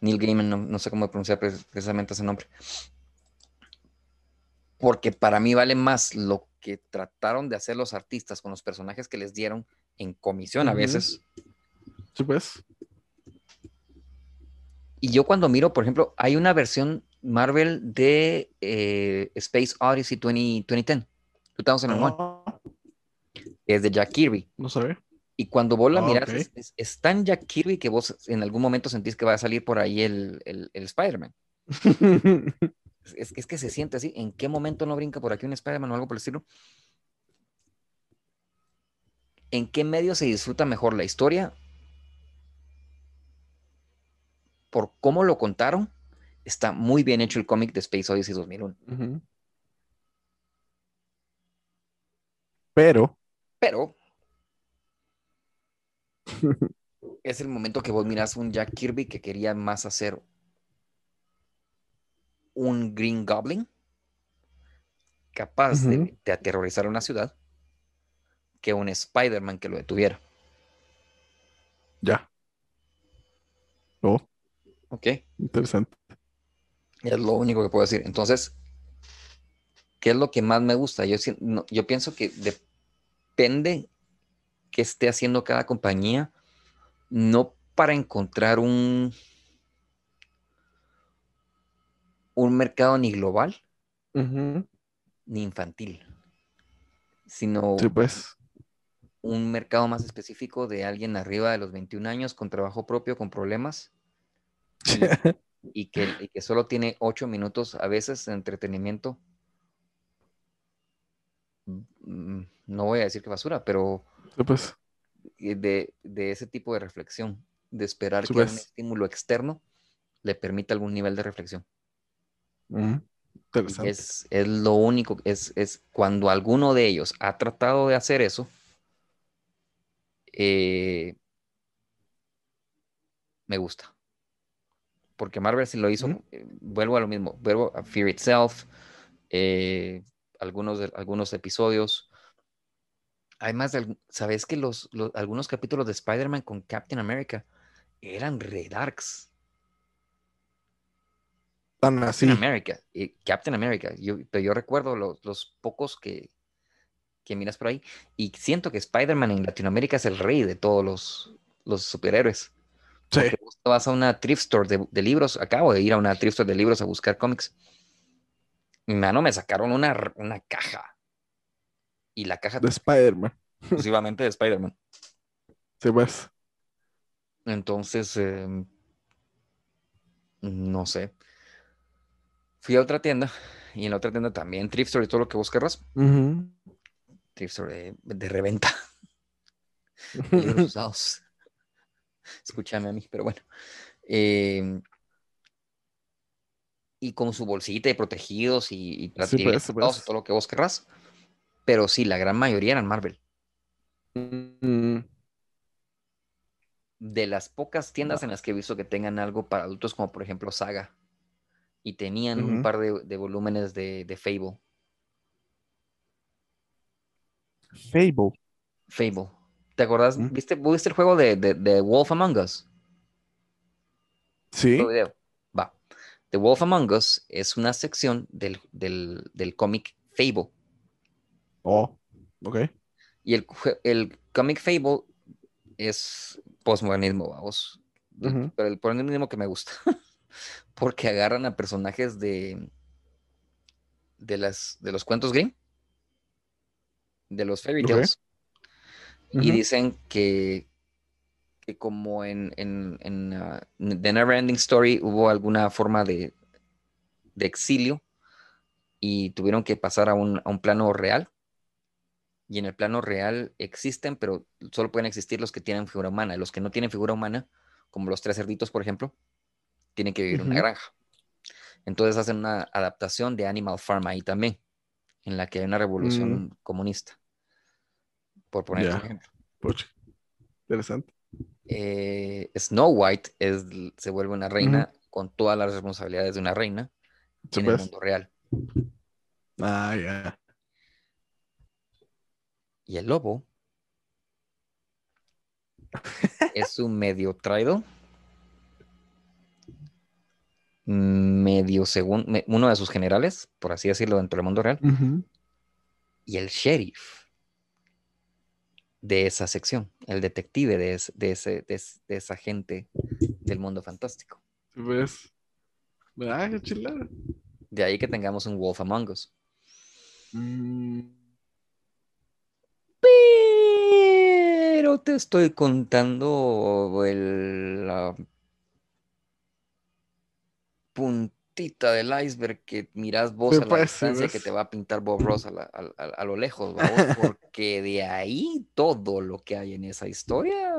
Neil Gaiman, no, no sé cómo pronunciar pre- precisamente ese nombre. Porque para mí vale más lo que trataron de hacer los artistas con los personajes que les dieron en comisión a veces. Sí, pues. Y yo cuando miro, por ejemplo, hay una versión Marvel de eh, Space Odyssey 20, 2010, 2001, Ah, que es de Jack Kirby. no sé. Y cuando vos la Ah, miras, ok. es, es- es tan Jack Kirby que vos en algún momento sentís que va a salir por ahí el, el, el Spider-Man. Es, es que- es que se siente así. ¿En qué momento no brinca por aquí un Spider-Man o algo por el estilo? ¿En qué medio se disfruta mejor la historia? Por cómo lo contaron, está muy bien hecho el cómic de Space Odyssey 2001. Ujú. Pero, Pero es el momento que vos miras un Jack Kirby que quería más hacer un Green Goblin capaz de aterrorizar una ciudad que un Spider-Man que lo detuviera. Ya. Oh, ¿Ok? interesante. Es lo único que puedo decir. Entonces, ¿qué es lo que más me gusta? Yo, no- yo pienso que depende que esté haciendo cada compañía, no para encontrar un, un mercado ni global ni infantil, sino Sí, pues. un mercado más específico de alguien arriba de los 21 años con trabajo propio, con problemas y que, y que solo tiene 8 minutos a veces de entretenimiento. Mm, No voy a decir que basura, pero Sí, pues. de, de ese tipo de reflexión, de esperar Sí, que un pues. estímulo externo le permita algún nivel de reflexión. Interesante. Es, es lo único, es, es cuando alguno de ellos ha tratado de hacer eso, eh, me gusta. Porque Marvel sí lo hizo, eh, vuelvo a lo mismo, vuelvo a Fear Itself, eh, algunos, de- algunos episodios. Además, ¿sabes que los, los- algunos capítulos de Spider-Man con Captain America eran re darks? Tan así. Captain America, eh, Captain America, yo, pero yo recuerdo los, los pocos que, que miras por ahí y siento que Spider-Man en Latinoamérica es el rey de todos los, los superhéroes. Sí. Porque vos te vas a una thrift store de, de libros, acabo de ir a una thrift store de libros a buscar cómics. Y, Mano, me sacaron una, una caja. Y la caja De Spider-Man. exclusivamente de Spider-Man. Sí, pues. Entonces, eh, no sé. Fui a otra tienda y en la otra tienda también thrift store y todo lo que vos querrás. Ujú. Thrift store de, de reventa. libros usados. Escúchame a mí, pero bueno. Eh, y con su bolsita y protegidos y, y Sí, pues, y pues. todo lo que vos querrás. Pero sí, la gran mayoría eran Marvel. Mm, De las pocas tiendas en las que he visto que tengan algo para adultos, como por ejemplo Saga. Y tenían un par de, de volúmenes de, de Fable. Fable. Fable. ¿Te acordás? Mm. ¿Viste, ¿Viste el juego de, de, de Wolf Among Us? Sí. Video. Va. The Wolf Among Us es una sección del, del, del cómic Fable. Oh, ok. Y el, el cómic Fable es postmodernismo, vamos. Pero el postmodernismo que me gusta. Porque agarran a personajes de, de, las, de los cuentos Grimm, de los fairy Y dicen que, que como en, en, en uh, The Never Ending Story hubo alguna forma de, de exilio y tuvieron que pasar a un, a un plano real. Y en el plano real existen, pero solo pueden existir los que tienen figura humana. Los que no tienen figura humana, como los tres cerditos, por ejemplo, tienen que vivir en una granja. Entonces hacen una adaptación de Animal Farm ahí también, en la que hay una revolución comunista. Por poner Ya. un ejemplo. Interesante. Eh, Snow White es, se vuelve una reina con todas las responsabilidades de una reina en el mundo real. Ah, ya. Y el lobo es un medio traidor, medio según me- uno de sus generales, por así decirlo, dentro del mundo real, y el sheriff de esa sección, el detective de, es- de ese, de, es- de esa gente del mundo fantástico. Pues. Ah, qué chilada. De ahí que tengamos un Wolf Among Us. Mm, Pero te estoy contando el, la puntita del iceberg que miras vos a la distancia que te va a pintar Bob Ross a, la- a- a- a lo lejos, porque de ahí todo lo que hay en esa historia.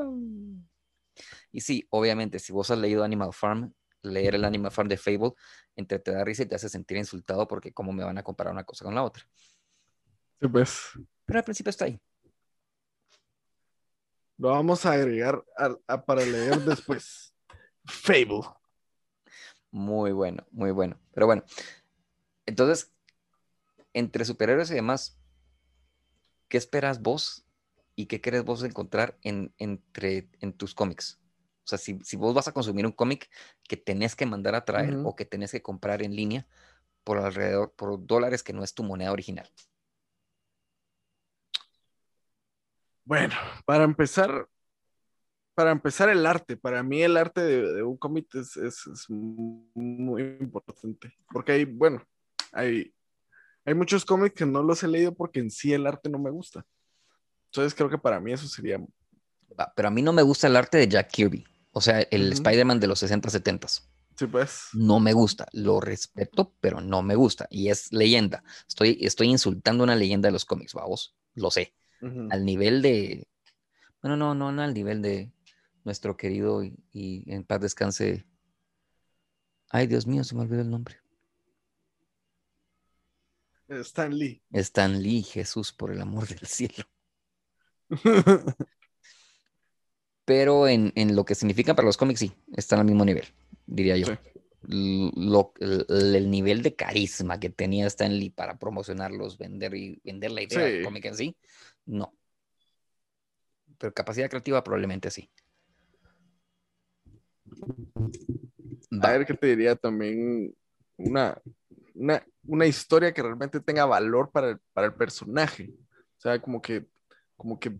Y sí, obviamente, si vos has leído Animal Farm, leer el Animal Farm de Fable, entre te da risa y te hace sentir insultado porque cómo me van a comparar una cosa con la otra. sí, pues. Pero al principio está ahí. Lo vamos a agregar a- para leer después. Fable. Muy bueno, muy bueno. Pero bueno, entonces, entre superhéroes y demás, ¿qué esperas vos y qué querés vos encontrar en, entre, en tus cómics? O sea, si, si vos vas a consumir un cómic que tenés que mandar a traer o que tenés que comprar en línea por alrededor, por dólares que no es tu moneda original. Bueno, para empezar, para empezar el arte, para mí el arte de, de un cómic es, es- es muy importante, porque hay, bueno, hay, hay muchos cómics que no los he leído porque en sí el arte no me gusta. Entonces creo que para mí eso sería, Pero a mí no me gusta el arte de Jack Kirby. O sea, el Ujú. Spider-Man de los 60, 70. sí pues, No me gusta. Lo respeto, pero no me gusta. Y es leyenda. Estoy, estoy insultando una leyenda de los cómics, vamos. Lo sé. Al nivel de. Bueno, no, no, no al nivel de nuestro querido y, y en paz descanse. Ay, Dios mío, se me olvidó el nombre. Stan Lee. Stan Lee, Jesús, por el amor del cielo. Pero en, en lo que significa para los cómics, sí, están al mismo nivel, diría yo. Sí. L- lo- el, el nivel de carisma que tenía Stan Lee para promocionarlos, vender y vender la idea del Sí. cómic en sí, no. Pero capacidad creativa probablemente sí. A Va, ver qué te diría también una, una, una historia que realmente tenga valor para el, para el personaje. O sea, como que, como que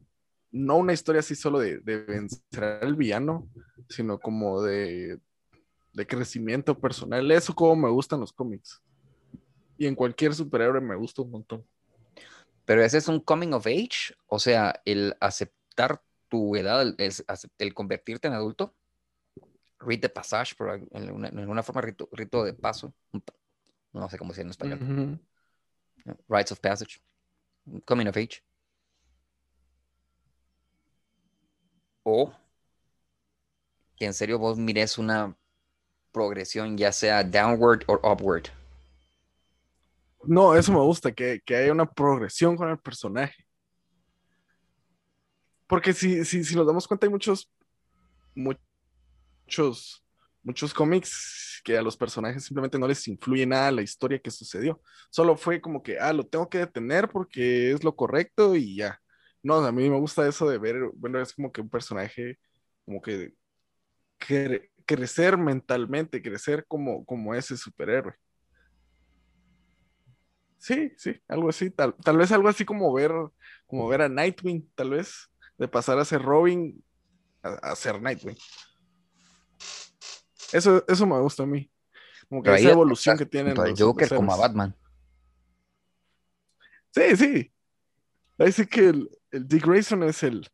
no una historia así solo de, de vencer al villano, sino como de, de crecimiento personal. Eso como me gustan los cómics. Y en cualquier superhéroe me gusta un montón. Pero ese es un coming of age, o sea, el aceptar tu edad, el, acep- el convertirte en adulto. Read the passage, por en alguna, en alguna forma rito, rito de paso. No sé cómo dice en español. Rites of passage. Coming of age. O que en serio vos mires una progresión, ya sea downward o upward. No, eso me gusta, que, que haya una progresión con el personaje. Porque si, si, si nos damos cuenta, hay muchos, muchos, muchos cómics que a los personajes simplemente no les influye nada la historia que sucedió. Solo fue como que, ah, lo tengo que detener porque es lo correcto y ya. No, a mí me gusta eso de ver, bueno, es como que un personaje, como que cre- crecer mentalmente, crecer como, como ese superhéroe. Sí, sí, algo así, tal, tal vez algo así como ver, como ver a Nightwing, tal vez, de pasar a ser Robin a ser Nightwing. Eso, eso me gusta a mí. Como que Pero esa evolución que tienen los Joker como a. Batman. Sí, sí. Ahí sí que el, el Dick Grayson es el,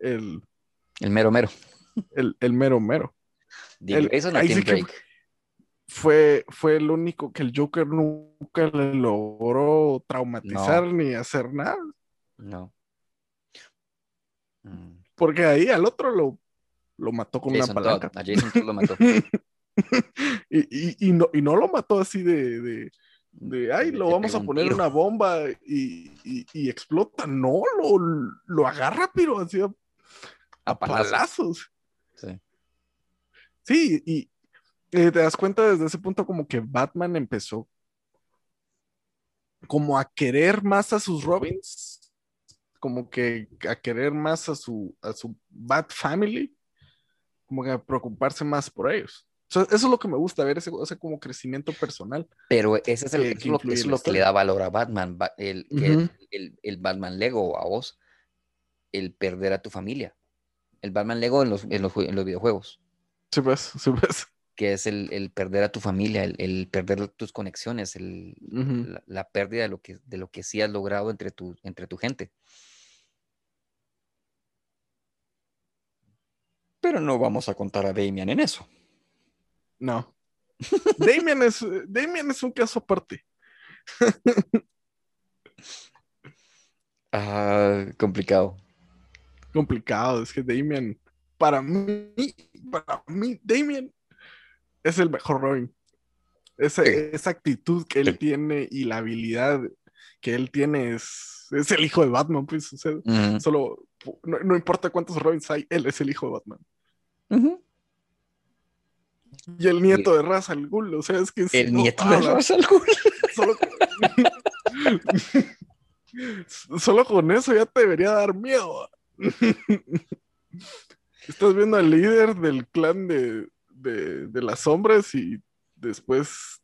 el, El mero mero. el, el mero mero. Dick El- Grayson ahí sí que-. Fue, fue el único que el Joker nunca le logró traumatizar ni hacer nada. No. Mm. Porque ahí al otro lo, lo mató con Jason una palanca. Todd. A Jason Todd lo mató. y, y- y no, y no lo mató así de, de, de, ay, Le- lo le vamos a un poner tiro. una bomba y, explota. No, lo, lo agarra, pero así a, A a palazos. palazos. Sí. Sí, y eh, te das cuenta desde ese punto como que Batman empezó como a querer más a sus Robins, como que a querer más a su, a su Bat Family, como que preocuparse más por ellos. O sea, eso es lo que me gusta ver, ese, ese como crecimiento personal. Pero ese es, el, que- eso que es lo, eso lo que le da valor a Batman, ba- el, que Ujú. es el, el Batman Lego a vos, el perder a tu familia. El Batman Lego en los, en los, en los videojuegos, Sí, pues, sí, pues. que es el, el perder a tu familia, el, el perder tus conexiones, el, Ujú. la, la pérdida de lo que, de lo que sí has logrado entre tu, entre tu gente. Pero no vamos a contar a Damian en eso. No. Damian es, Damian es un caso aparte. Ah, complicado. complicado. Es que Damian, para mí, para mí, Damian es el mejor Robin. Esa, esa actitud que él Sí. tiene y la habilidad que él tiene es, es el hijo de Batman, pues. o sea, solo, no, no importa cuántos Robins hay, él es el hijo de Batman. Y el nieto de Ra's al Ghul, o sea, es que... El no, nieto de Ra's al Ghul. Solo con... solo con eso ya te debería dar miedo. Estás viendo al líder del clan de, de, de las sombras y después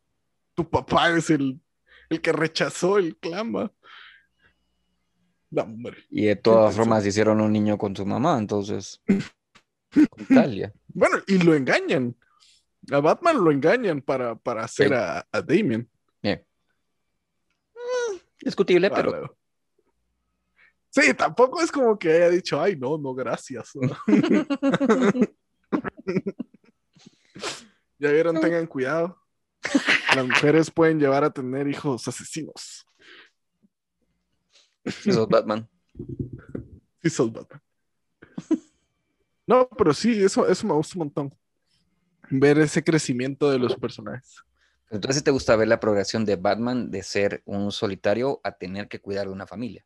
tu papá es el, el que rechazó el clan, ¿va? No, hombre. Y de todas formas hicieron un niño con su mamá, entonces. Con Talia. Bueno, y lo engañan. A Batman lo engañan para, para hacer Sí. a, a Damien. Bien. Mm, Discutible, pero. Vale. Sí, tampoco es como que haya dicho, ay, no, no, gracias. ya vieron, tengan cuidado. Las mujeres pueden llevar a tener hijos asesinos. Si sos Batman. Sí, sos Batman. No, pero sí, eso, eso me gusta un montón. Ver ese crecimiento de los personajes. Entonces, ¿te gusta ver la progresión de Batman de ser un solitario a tener que cuidar de una familia?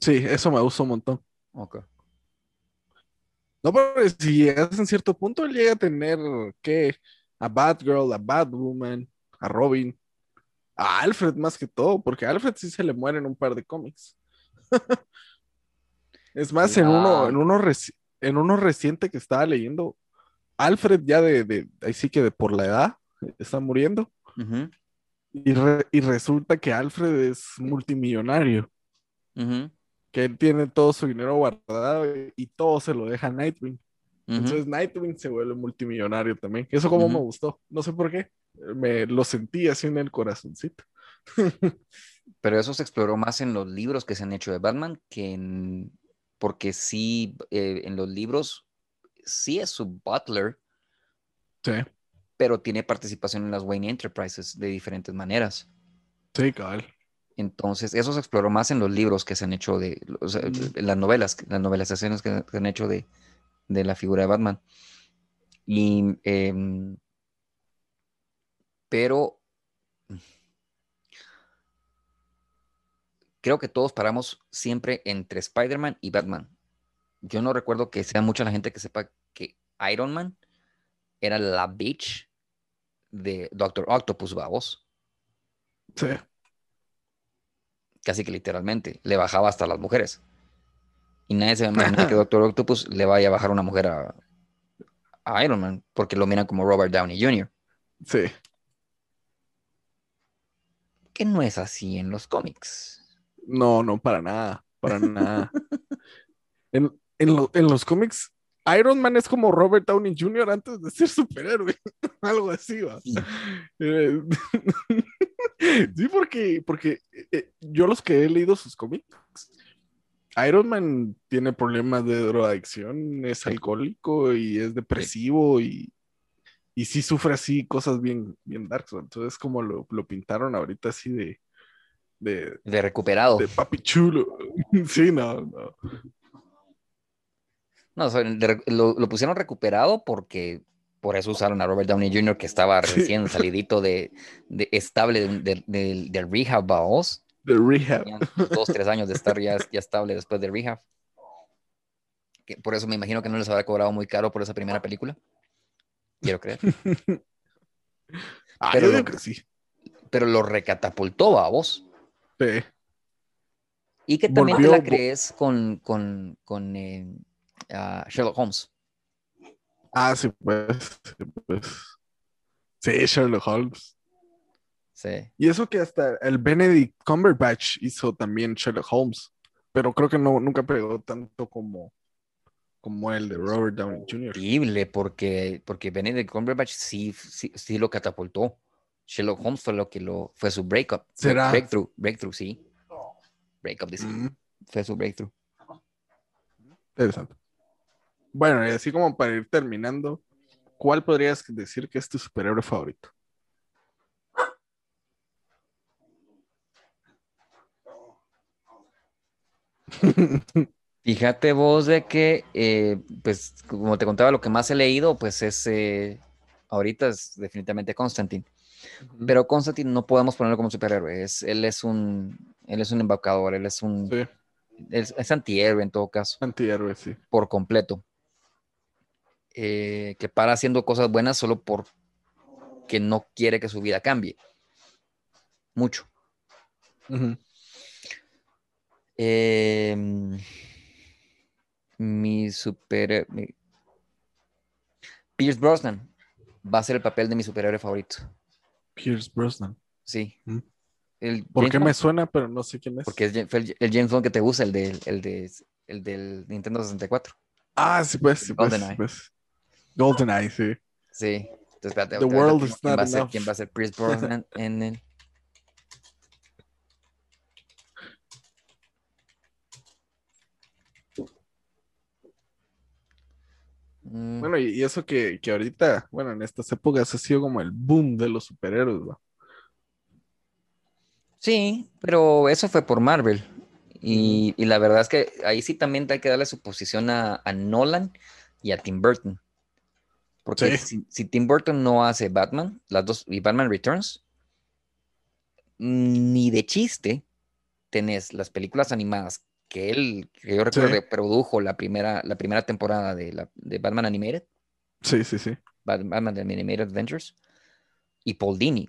Sí, eso me gusta un montón. Ok. No, pero si llegas en cierto punto, él llega a tener, ¿qué? A Batgirl, a Batwoman, a Robin, a Alfred más que todo, porque a Alfred sí se le mueren un par de cómics. es más, en uno, en uno, reci- en uno reciente que estaba leyendo, Alfred ya de, de, ahí sí que de por la edad, está muriendo, y, re- y resulta que Alfred es multimillonario, que él tiene todo su dinero guardado y, todo se lo deja a Nightwing. Entonces Nightwing se vuelve multimillonario también. Eso como me gustó. No sé por qué. Me lo sentí así en el corazoncito. Pero eso se exploró más en los libros que se han hecho de Batman que en. Porque sí, eh, en los libros sí es su butler, Sí, pero tiene participación en las Wayne Enterprises de diferentes maneras. sí, cabal. Entonces, eso se exploró más en los libros que se han hecho de, o sea, en las novelas, las novelaciones que se han hecho de, de la figura de Batman. Y, em, pero creo que todos paramos siempre entre Spider-Man y Batman. Yo no recuerdo que sea mucha la gente que sepa que Iron Man era la bitch de Doctor Octopus, vamos Sí. casi que literalmente, le bajaba hasta las mujeres. Y nadie se imagina que Doctor Octopus le vaya a bajar una mujer a, a Iron Man, porque lo miran como Robert Downey Jr., Sí. que no es así en los cómics. No, no, para nada. Para nada. En, en, lo- en los cómics, Iron Man es como Robert Downey Jr. antes de ser superhéroe. Algo así, va. Sí. Eh, sí, porque, porque eh, yo los que he leído sus cómics, Iron Man tiene problemas de drogadicción, es alcohólico y es depresivo y, y sí sufre así cosas bien, bien darks. Entonces, como lo, lo pintaron ahorita así de, de, De recuperado. de papi chulo. Sí, no, no. No, de lo, lo pusieron recuperado porque por eso usaron a Robert Downey Jr., que estaba Sí. recién salidito de, de estable de, de- de- del rehab, vamos. The Rehab. Tenían dos, tres años de estar ya, ya estable después de rehab. Que por eso me imagino que no les habrá cobrado muy caro por esa primera película. Quiero creer. Ah, Pero yo lo- digo que sí. Pero lo recatapultó a vos. Sí. Y que también te la crees con, con, con eh, ah, Sherlock Holmes. Ah, sí, pues. sí, pues. Sí, Sherlock Holmes. Sí. Y eso que hasta el Benedict Cumberbatch hizo también Sherlock Holmes, pero creo que no, nunca pegó tanto como, como el de Robert Downey Jr. Increíble, porque, porque Benedict Cumberbatch sí, sí, sí lo catapultó. Sherlock Holmes fue lo que lo fue su breakup. ¿Será? Breakthrough, breakthrough, sí. Breakup, dice. Mm, Fue su breakthrough. interesante. Bueno, y así como para ir terminando, ¿cuál podrías decir que es tu superhéroe favorito? Fíjate vos de que, eh, pues, como te contaba, lo que más he leído, pues es, eh, ahorita es definitivamente Constantine. Pero Constantine no podemos ponerlo como superhéroe. Es, él es un, él es un embaucador, él es un, Sí, es, es antihéroe en todo caso, antihéroe, sí. por completo. Eh, que para haciendo cosas buenas solo por, que no quiere que su vida cambie. Mucho. Em, mi super. mi- Pierce Brosnan va a ser el papel de mi superhéroe favorito. Pierce Brosnan. Sí. Mm. El ¿Por James qué me suena, pero no sé quién es? Porque es el, el James Bond que te gusta, el, del el, de, el del Nintendo 64. Ah, sí, pues, sí, pues. GoldenEye. pues. GoldenEye, sí. Sí. Entonces, espérate, The world is quién not va ser- quién va a ser Pierce Brosnan en el. Mm, Bueno, y, y eso que, que ahorita, bueno, en estas épocas ha sido como el boom de los superhéroes, ¿no? Sí, pero eso fue por Marvel. Y, y la verdad es que ahí sí también hay que darle su posición a, a Nolan y a Tim Burton. Porque Sí. si, si Tim Burton no hace Batman, las dos, y Batman Returns, ni de chiste tenés las películas animadas que él, que yo recuerdo, Sí. produjo la primera, la primera temporada de, la, de Batman Animated, Sí, sí, sí. Bat- Batman Animated Adventures, y Paul Dini.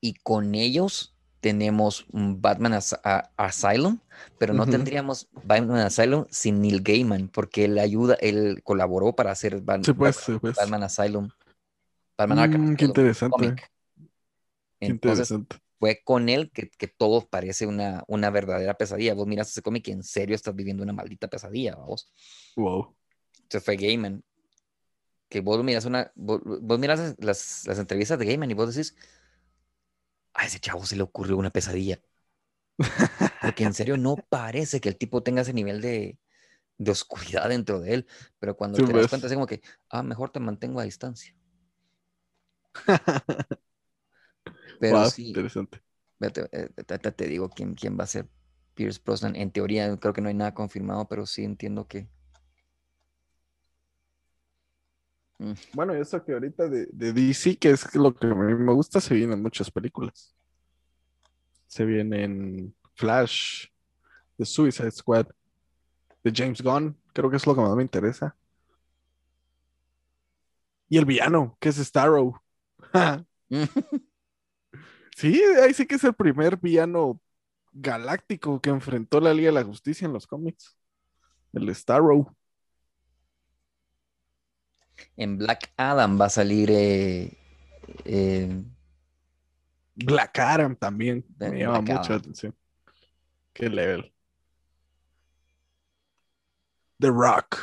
Y con ellos tenemos un Batman As- a- Asylum, pero no tendríamos Batman Asylum sin Neil Gaiman, porque él ayuda, él colaboró para hacer Sí, pues, sí, pues. Batman Asylum. Batman Arkham Mm, qué interesante. Qué interesante. Fue con él que, que todo parece una, una verdadera pesadilla. Vos miras ese cómic y en serio estás viviendo una maldita pesadilla, vos. Wow. Entonces fue Gaiman. Que vos miras una, vos, vos miras las, las entrevistas de Gaiman y vos decís, a ese chavo se le ocurrió una pesadilla. Porque en serio no parece que el tipo tenga ese nivel de, de oscuridad dentro de él. Pero cuando Sí, te das pues. cuenta, es como que, ah, mejor te mantengo a distancia. Pero Wow, sí, interesante. Eh, te, te- te digo quién, quién va a ser Pierce Brosnan. En teoría, creo que no hay nada confirmado, pero sí entiendo que. Mm, Bueno, y eso que ahorita de, de DC, que es lo que a mí me gusta, se vienen muchas películas. Se vienen Flash, The Suicide Squad, de James Gunn, creo que es lo que más me interesa. Y el villano, que es Starrow. Sí, ahí sí que es el primer villano galáctico que enfrentó la Liga de la Justicia en los cómics. El Starrow. En Black Adam va a salir. eh, eh, Black Adam también Black me llama mucho la Adam. atención. Qué level. The Rock.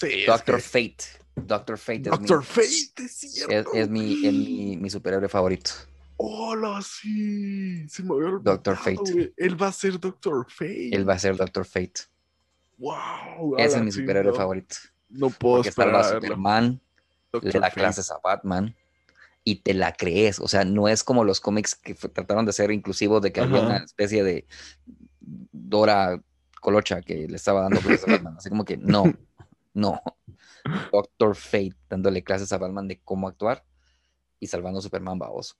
Sí, es Doctor que- Fate. Doctor Fate es, Doctor mi, Fate, es es, cierto. es mi, es mi, mi superhéroe favorito. Hola, sí. Se me había Doctor Fate. Él va a ser Doctor Fate. Él va a ser Doctor Fate. Wow. Ese es mi superhéroe no, favorito. No puedo Porque esperar salva a. Superman, le da Fate. clases a Batman y te la crees. O sea, no es como los cómics que trataron de ser inclusivos de que había Ajá. una especie de Dora Colocha que le estaba dando clases a Batman. Así como que no, no. Doctor Fate dándole clases a Batman de cómo actuar y salvando a Superman baboso.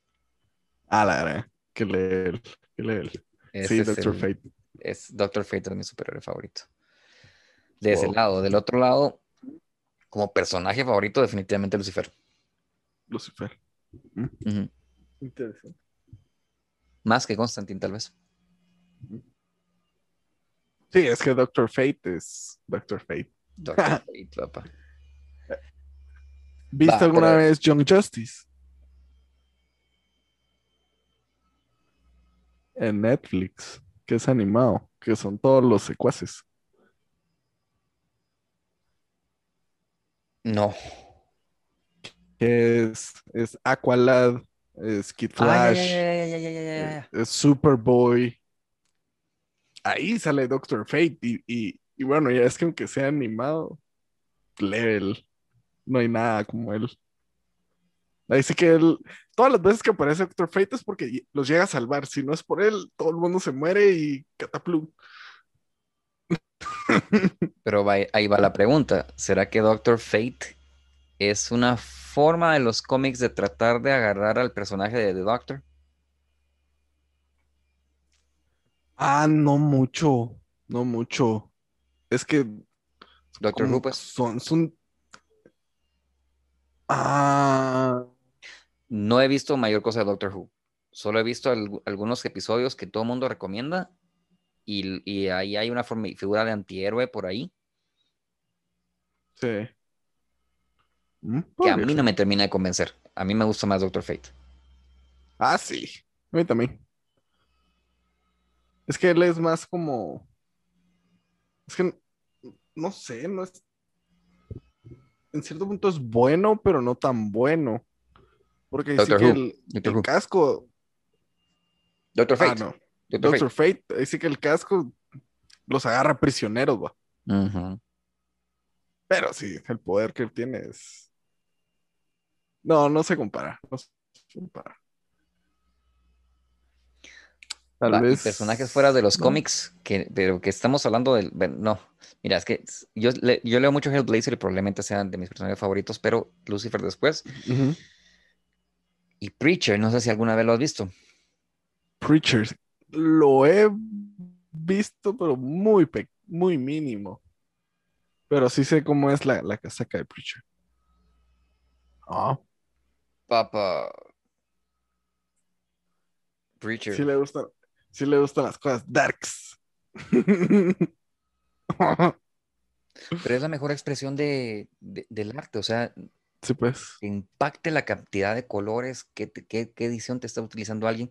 Ah, la verdad. Qué level. Qué. Ese Sí, es Doctor el- Fate. es Doctor Fate es mi superhéroe favorito. De ese lado, del otro lado, como personaje favorito, definitivamente Lucifer. Lucifer. Interesante. Más que Constantine, tal vez. Sí, es que Doctor Fate es Doctor Fate. Doctor Fate, papá. ¿Viste Va, alguna pero- vez Young Justice? En Netflix, que es animado, que son todos los secuaces. No. Que es, es Aqualad, es Kid Ah, Flash, ya. es Superboy. Ahí sale Doctor Fate. Y, y, y bueno, ya es que aunque sea animado, level. No hay nada como él. Ahí sí que él, todas las veces que aparece Doctor Fate es porque los llega a salvar. Si no es por él, todo el mundo se muere y cataplum. Pero va- ahí va la pregunta. ¿Será que Doctor Fate es una forma de los cómics de tratar de agarrar al personaje de The Doctor? Ah, no mucho, no mucho. Es que Doctor Who, pues. son, son. Ah, No he visto mayor cosa de Doctor Who. Solo he visto algu- algunos episodios que todo el mundo recomienda y, y ahí hay una forma, figura de antihéroe por ahí Sí. Mm, que a mí no me termina de convencer. A mí me gusta más Doctor Fate. Ah, sí. A mí también. Es que él es más como. Es que no sé, no es. En cierto punto es bueno, pero no tan bueno. Porque dice que el, casco. Doctor Ah, Fate. no. Doctor Fate. Doctor Fate. Dice que el casco los agarra prisioneros, va. Pero sí, el poder que él tiene es. No, no se compara. No se compara. Tal Va, vez. personajes fuera de los ¿no? cómics, que, pero que estamos hablando del. bueno, No, mira, es que yo, le- yo leo mucho Hellblazer y probablemente sean de mis personajes favoritos, pero Lucifer después. Ujú. Y Preacher, no sé si alguna vez lo has visto. Preachers. Lo he visto, pero muy, muy mínimo. Pero sí sé cómo es la, la casaca de Preacher. Ah, Papa. Preacher. sí le gustan, sí le gustan las cosas darks. Pero es la mejor expresión de, de- del arte, o sea, Sí, pues. que impacte la cantidad de colores, qué, qué- qué edición te está utilizando alguien,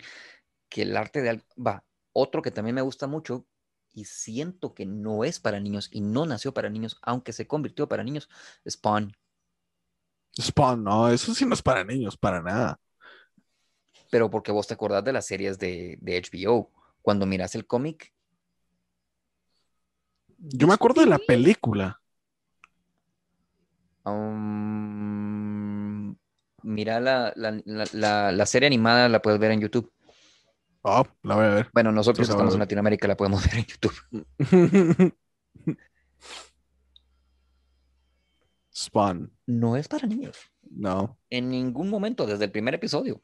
que el arte de... al- Va, otro que también me gusta mucho y siento que no es para niños y no nació para niños, aunque se convirtió para niños, Spawn. Spawn, no, eso sí no es para niños, para nada. Pero porque vos te acordás de las series de, de HBO, cuando miras el cómic. Yo me acuerdo de la película. um, mira la, la- la- la- serie animada, la puedes ver en YouTube. Oh, la voy a ver. Bueno, nosotros Sí, estamos en. Latinoamérica, la podemos ver en YouTube. Spawn, No es para niños. no. En ningún momento, desde el primer episodio.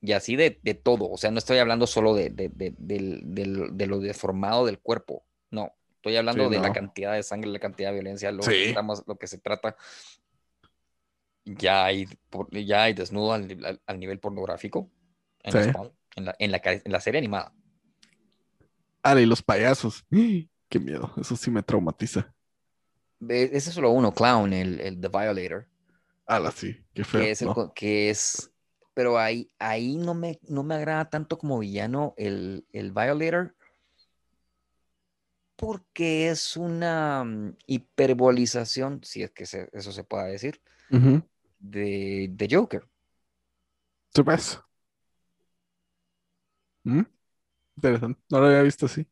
Y así de, de todo. O sea, no estoy hablando solo de, de- de- lo deformado del cuerpo. No. Estoy hablando Sí, de la cantidad de sangre, la cantidad de violencia, lo, Sí. que, estamos- lo que se trata. Ya hay, ya hay desnudo al, al- al nivel pornográfico en, Sí. Spawn, en, la, en, la, en la serie animada. Ah, y los payasos. Qué miedo, eso sí me traumatiza. Ese es solo uno, Clown, el, el The Violator. Ala, sí, qué feo. que es el ¿no? co- que es pero ahí ahí no me no me agrada tanto como villano el, el Violator porque es una mm, hiperbolización si es que se- eso se pueda decir Ujú. De, de Joker ¿Sí ves? ¿Mm? Interesante, no lo había visto así.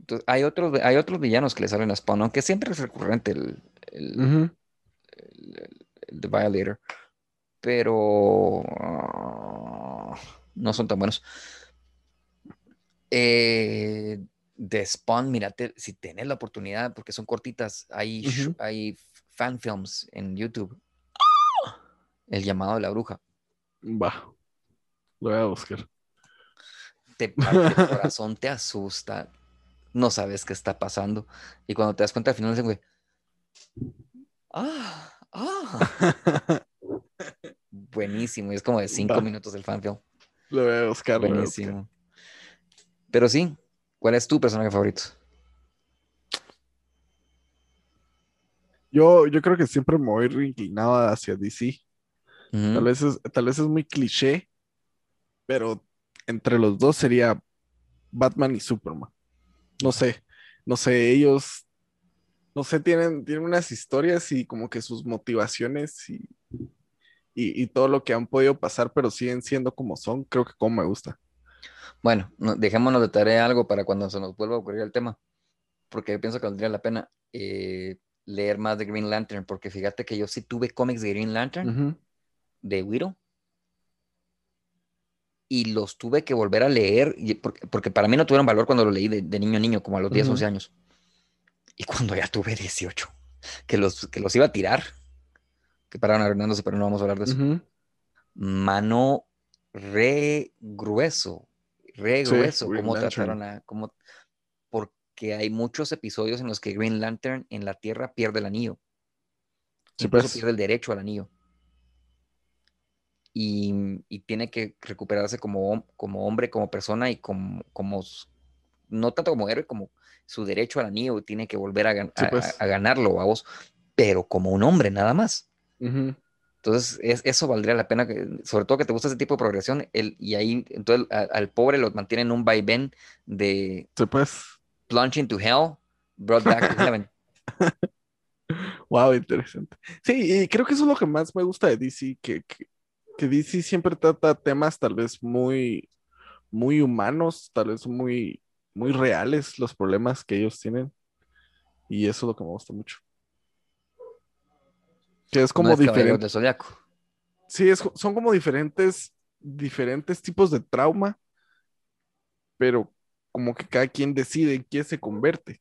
Entonces, hay otros hay otros villanos que le salen a Spawn aunque siempre es recurrente el, el, Ujú. el- el The Violator pero ah, no son tan buenos. Eh, de Spawn, mírate, si tenés la oportunidad, porque son cortitas, hay, hay fan films en YouTube. El llamado de la bruja. Va, lo voy a buscar. Te parte el corazón, te asusta, no sabes qué está pasando. Y cuando te das cuenta al final, dicen, güey, ah, ah, buenísimo. Y es como de cinco Va. minutos el fan film. Lo voy a buscar. lo voy a buscar. Buenísimo. Pero sí, ¿cuál es tu personaje favorito? Yo, yo creo que siempre me voy inclinado hacia DC. Tal vez es, tal vez es muy cliché, pero entre los dos sería Batman y Superman. No sé, no sé, ellos, no sé, tienen, tienen unas historias y como que sus motivaciones y, y, y todo lo que han podido pasar, pero siguen siendo como son. Creo que como me gusta. Bueno, no- dejémonos de tarea algo para cuando se nos vuelva a ocurrir el tema, porque pienso que valdría la pena eh, leer más de Green Lantern, porque fíjate que yo sí tuve cómics de Green Lantern. De Widow, y los tuve que volver a leer, porque, porque para mí no tuvieron valor cuando los leí de, de niño a niño, como a los 10, Ujú. 11 años. Y cuando ya tuve 18, que los, que los iba a tirar, que pararon arruinándose, pero no vamos a hablar de eso. Mano re grueso, re Sí, grueso, Green cómo trataron a, cómo, porque hay muchos episodios en los que Green Lantern en la Tierra pierde el anillo, Sí, incluso pues. pierde el derecho al anillo. Y, y tiene que recuperarse como, como hombre, como persona y como, como, no tanto como héroe, como su derecho al anillo, tiene que volver a, gan- Sí, a- pues. a ganarlo a vos, pero como un hombre nada más. Ujú. Entonces, es- eso valdría la pena, que, sobre todo que te gusta ese tipo de progresión, el, y ahí, entonces, a- al pobre lo mantienen en un vaivén de Sí, pues. plunge into hell, brought back to heaven. Wow, interesante. Sí, y creo que eso es lo que más me gusta de DC, que, que, que DC siempre trata temas tal vez muy, muy humanos, tal vez muy, muy reales, los problemas que ellos tienen. Y eso es lo que me gusta mucho. Que es como No diferente. Sí, es, son como diferentes, diferentes tipos de trauma, pero como que cada quien decide en qué se convierte.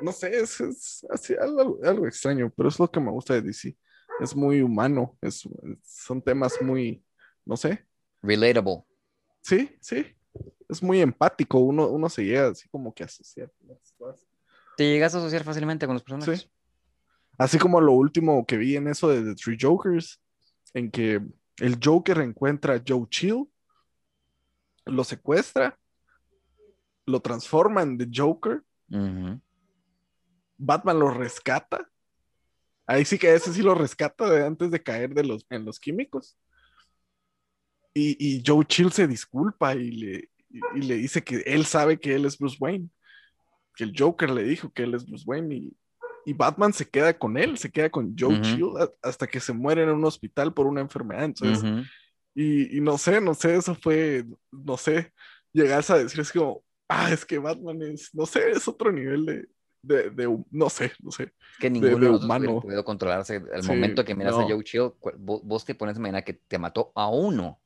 No sé, es, es así, algo, algo extraño, pero es lo que me gusta de DC. Es muy humano, es, son temas muy, no sé, Relatable. sí, sí, es muy empático, uno, uno se llega así como que a asociar. Te llegas a asociar fácilmente con los personajes. Sí. Así como lo último que vi en eso de The Three Jokers, en que el Joker encuentra a Joe Chill, lo secuestra, lo transforma en The Joker. Batman lo rescata. Ahí sí que ese sí lo rescata de antes de caer de los, en los químicos. Y, y Joe Chill se disculpa y le, y, y le dice que él sabe que él es Bruce Wayne. Que el Joker le dijo que él es Bruce Wayne. Y, y Batman se queda con él, se queda con Joe Ujú. Chill a- hasta que se muere en un hospital por una enfermedad. Entonces, Ujú. y, y no sé, no sé, eso fue, no sé, llegas a decir, es como, ah, es que Batman es, no sé, es otro nivel de, de, de- no sé, no sé. Que de ninguno de, los dos humano. podido controlarse. Al Sí, momento que miras a. Joe Chill, cu- vo- vos, te pones a imaginar que te mató a uno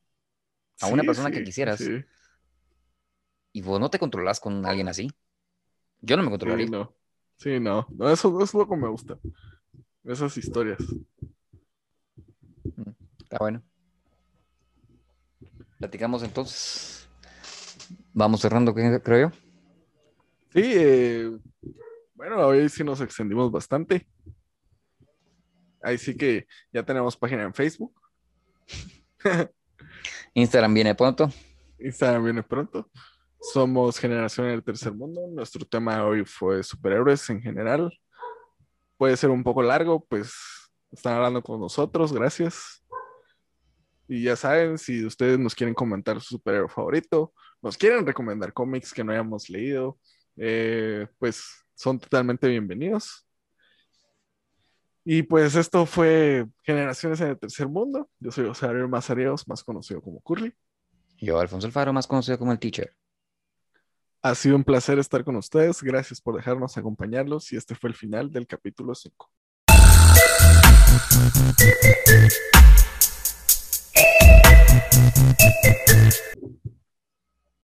A una Sí, persona que quisieras. Y vos no te controlas con alguien así. Yo no me sí, controlaría. no, sí, no, no, eso, eso es lo que me gusta, esas historias. Está bueno. Platicamos entonces. Vamos cerrando, ¿qué- creo yo. Sí, eh, bueno, hoy sí nos extendimos bastante. Ahí sí que ya tenemos página en Facebook, Instagram viene pronto. Instagram viene pronto. Somos Generación del Tercer Mundo. Nuestro tema hoy fue superhéroes en general. Puede ser un poco largo, pues están hablando con nosotros, gracias. Y ya saben, si ustedes nos quieren comentar su superhéroe favorito, nos quieren recomendar cómics que no hayamos leído, eh, pues son totalmente bienvenidos. Y pues esto fue Generaciones en el Tercer Mundo. Yo soy Osario Mazareos, más conocido como Curly. Yo, Alfonso Alfaro, más conocido como el Teacher. Ha sido un placer estar con ustedes. Gracias por dejarnos acompañarlos y este fue el final del capítulo 5.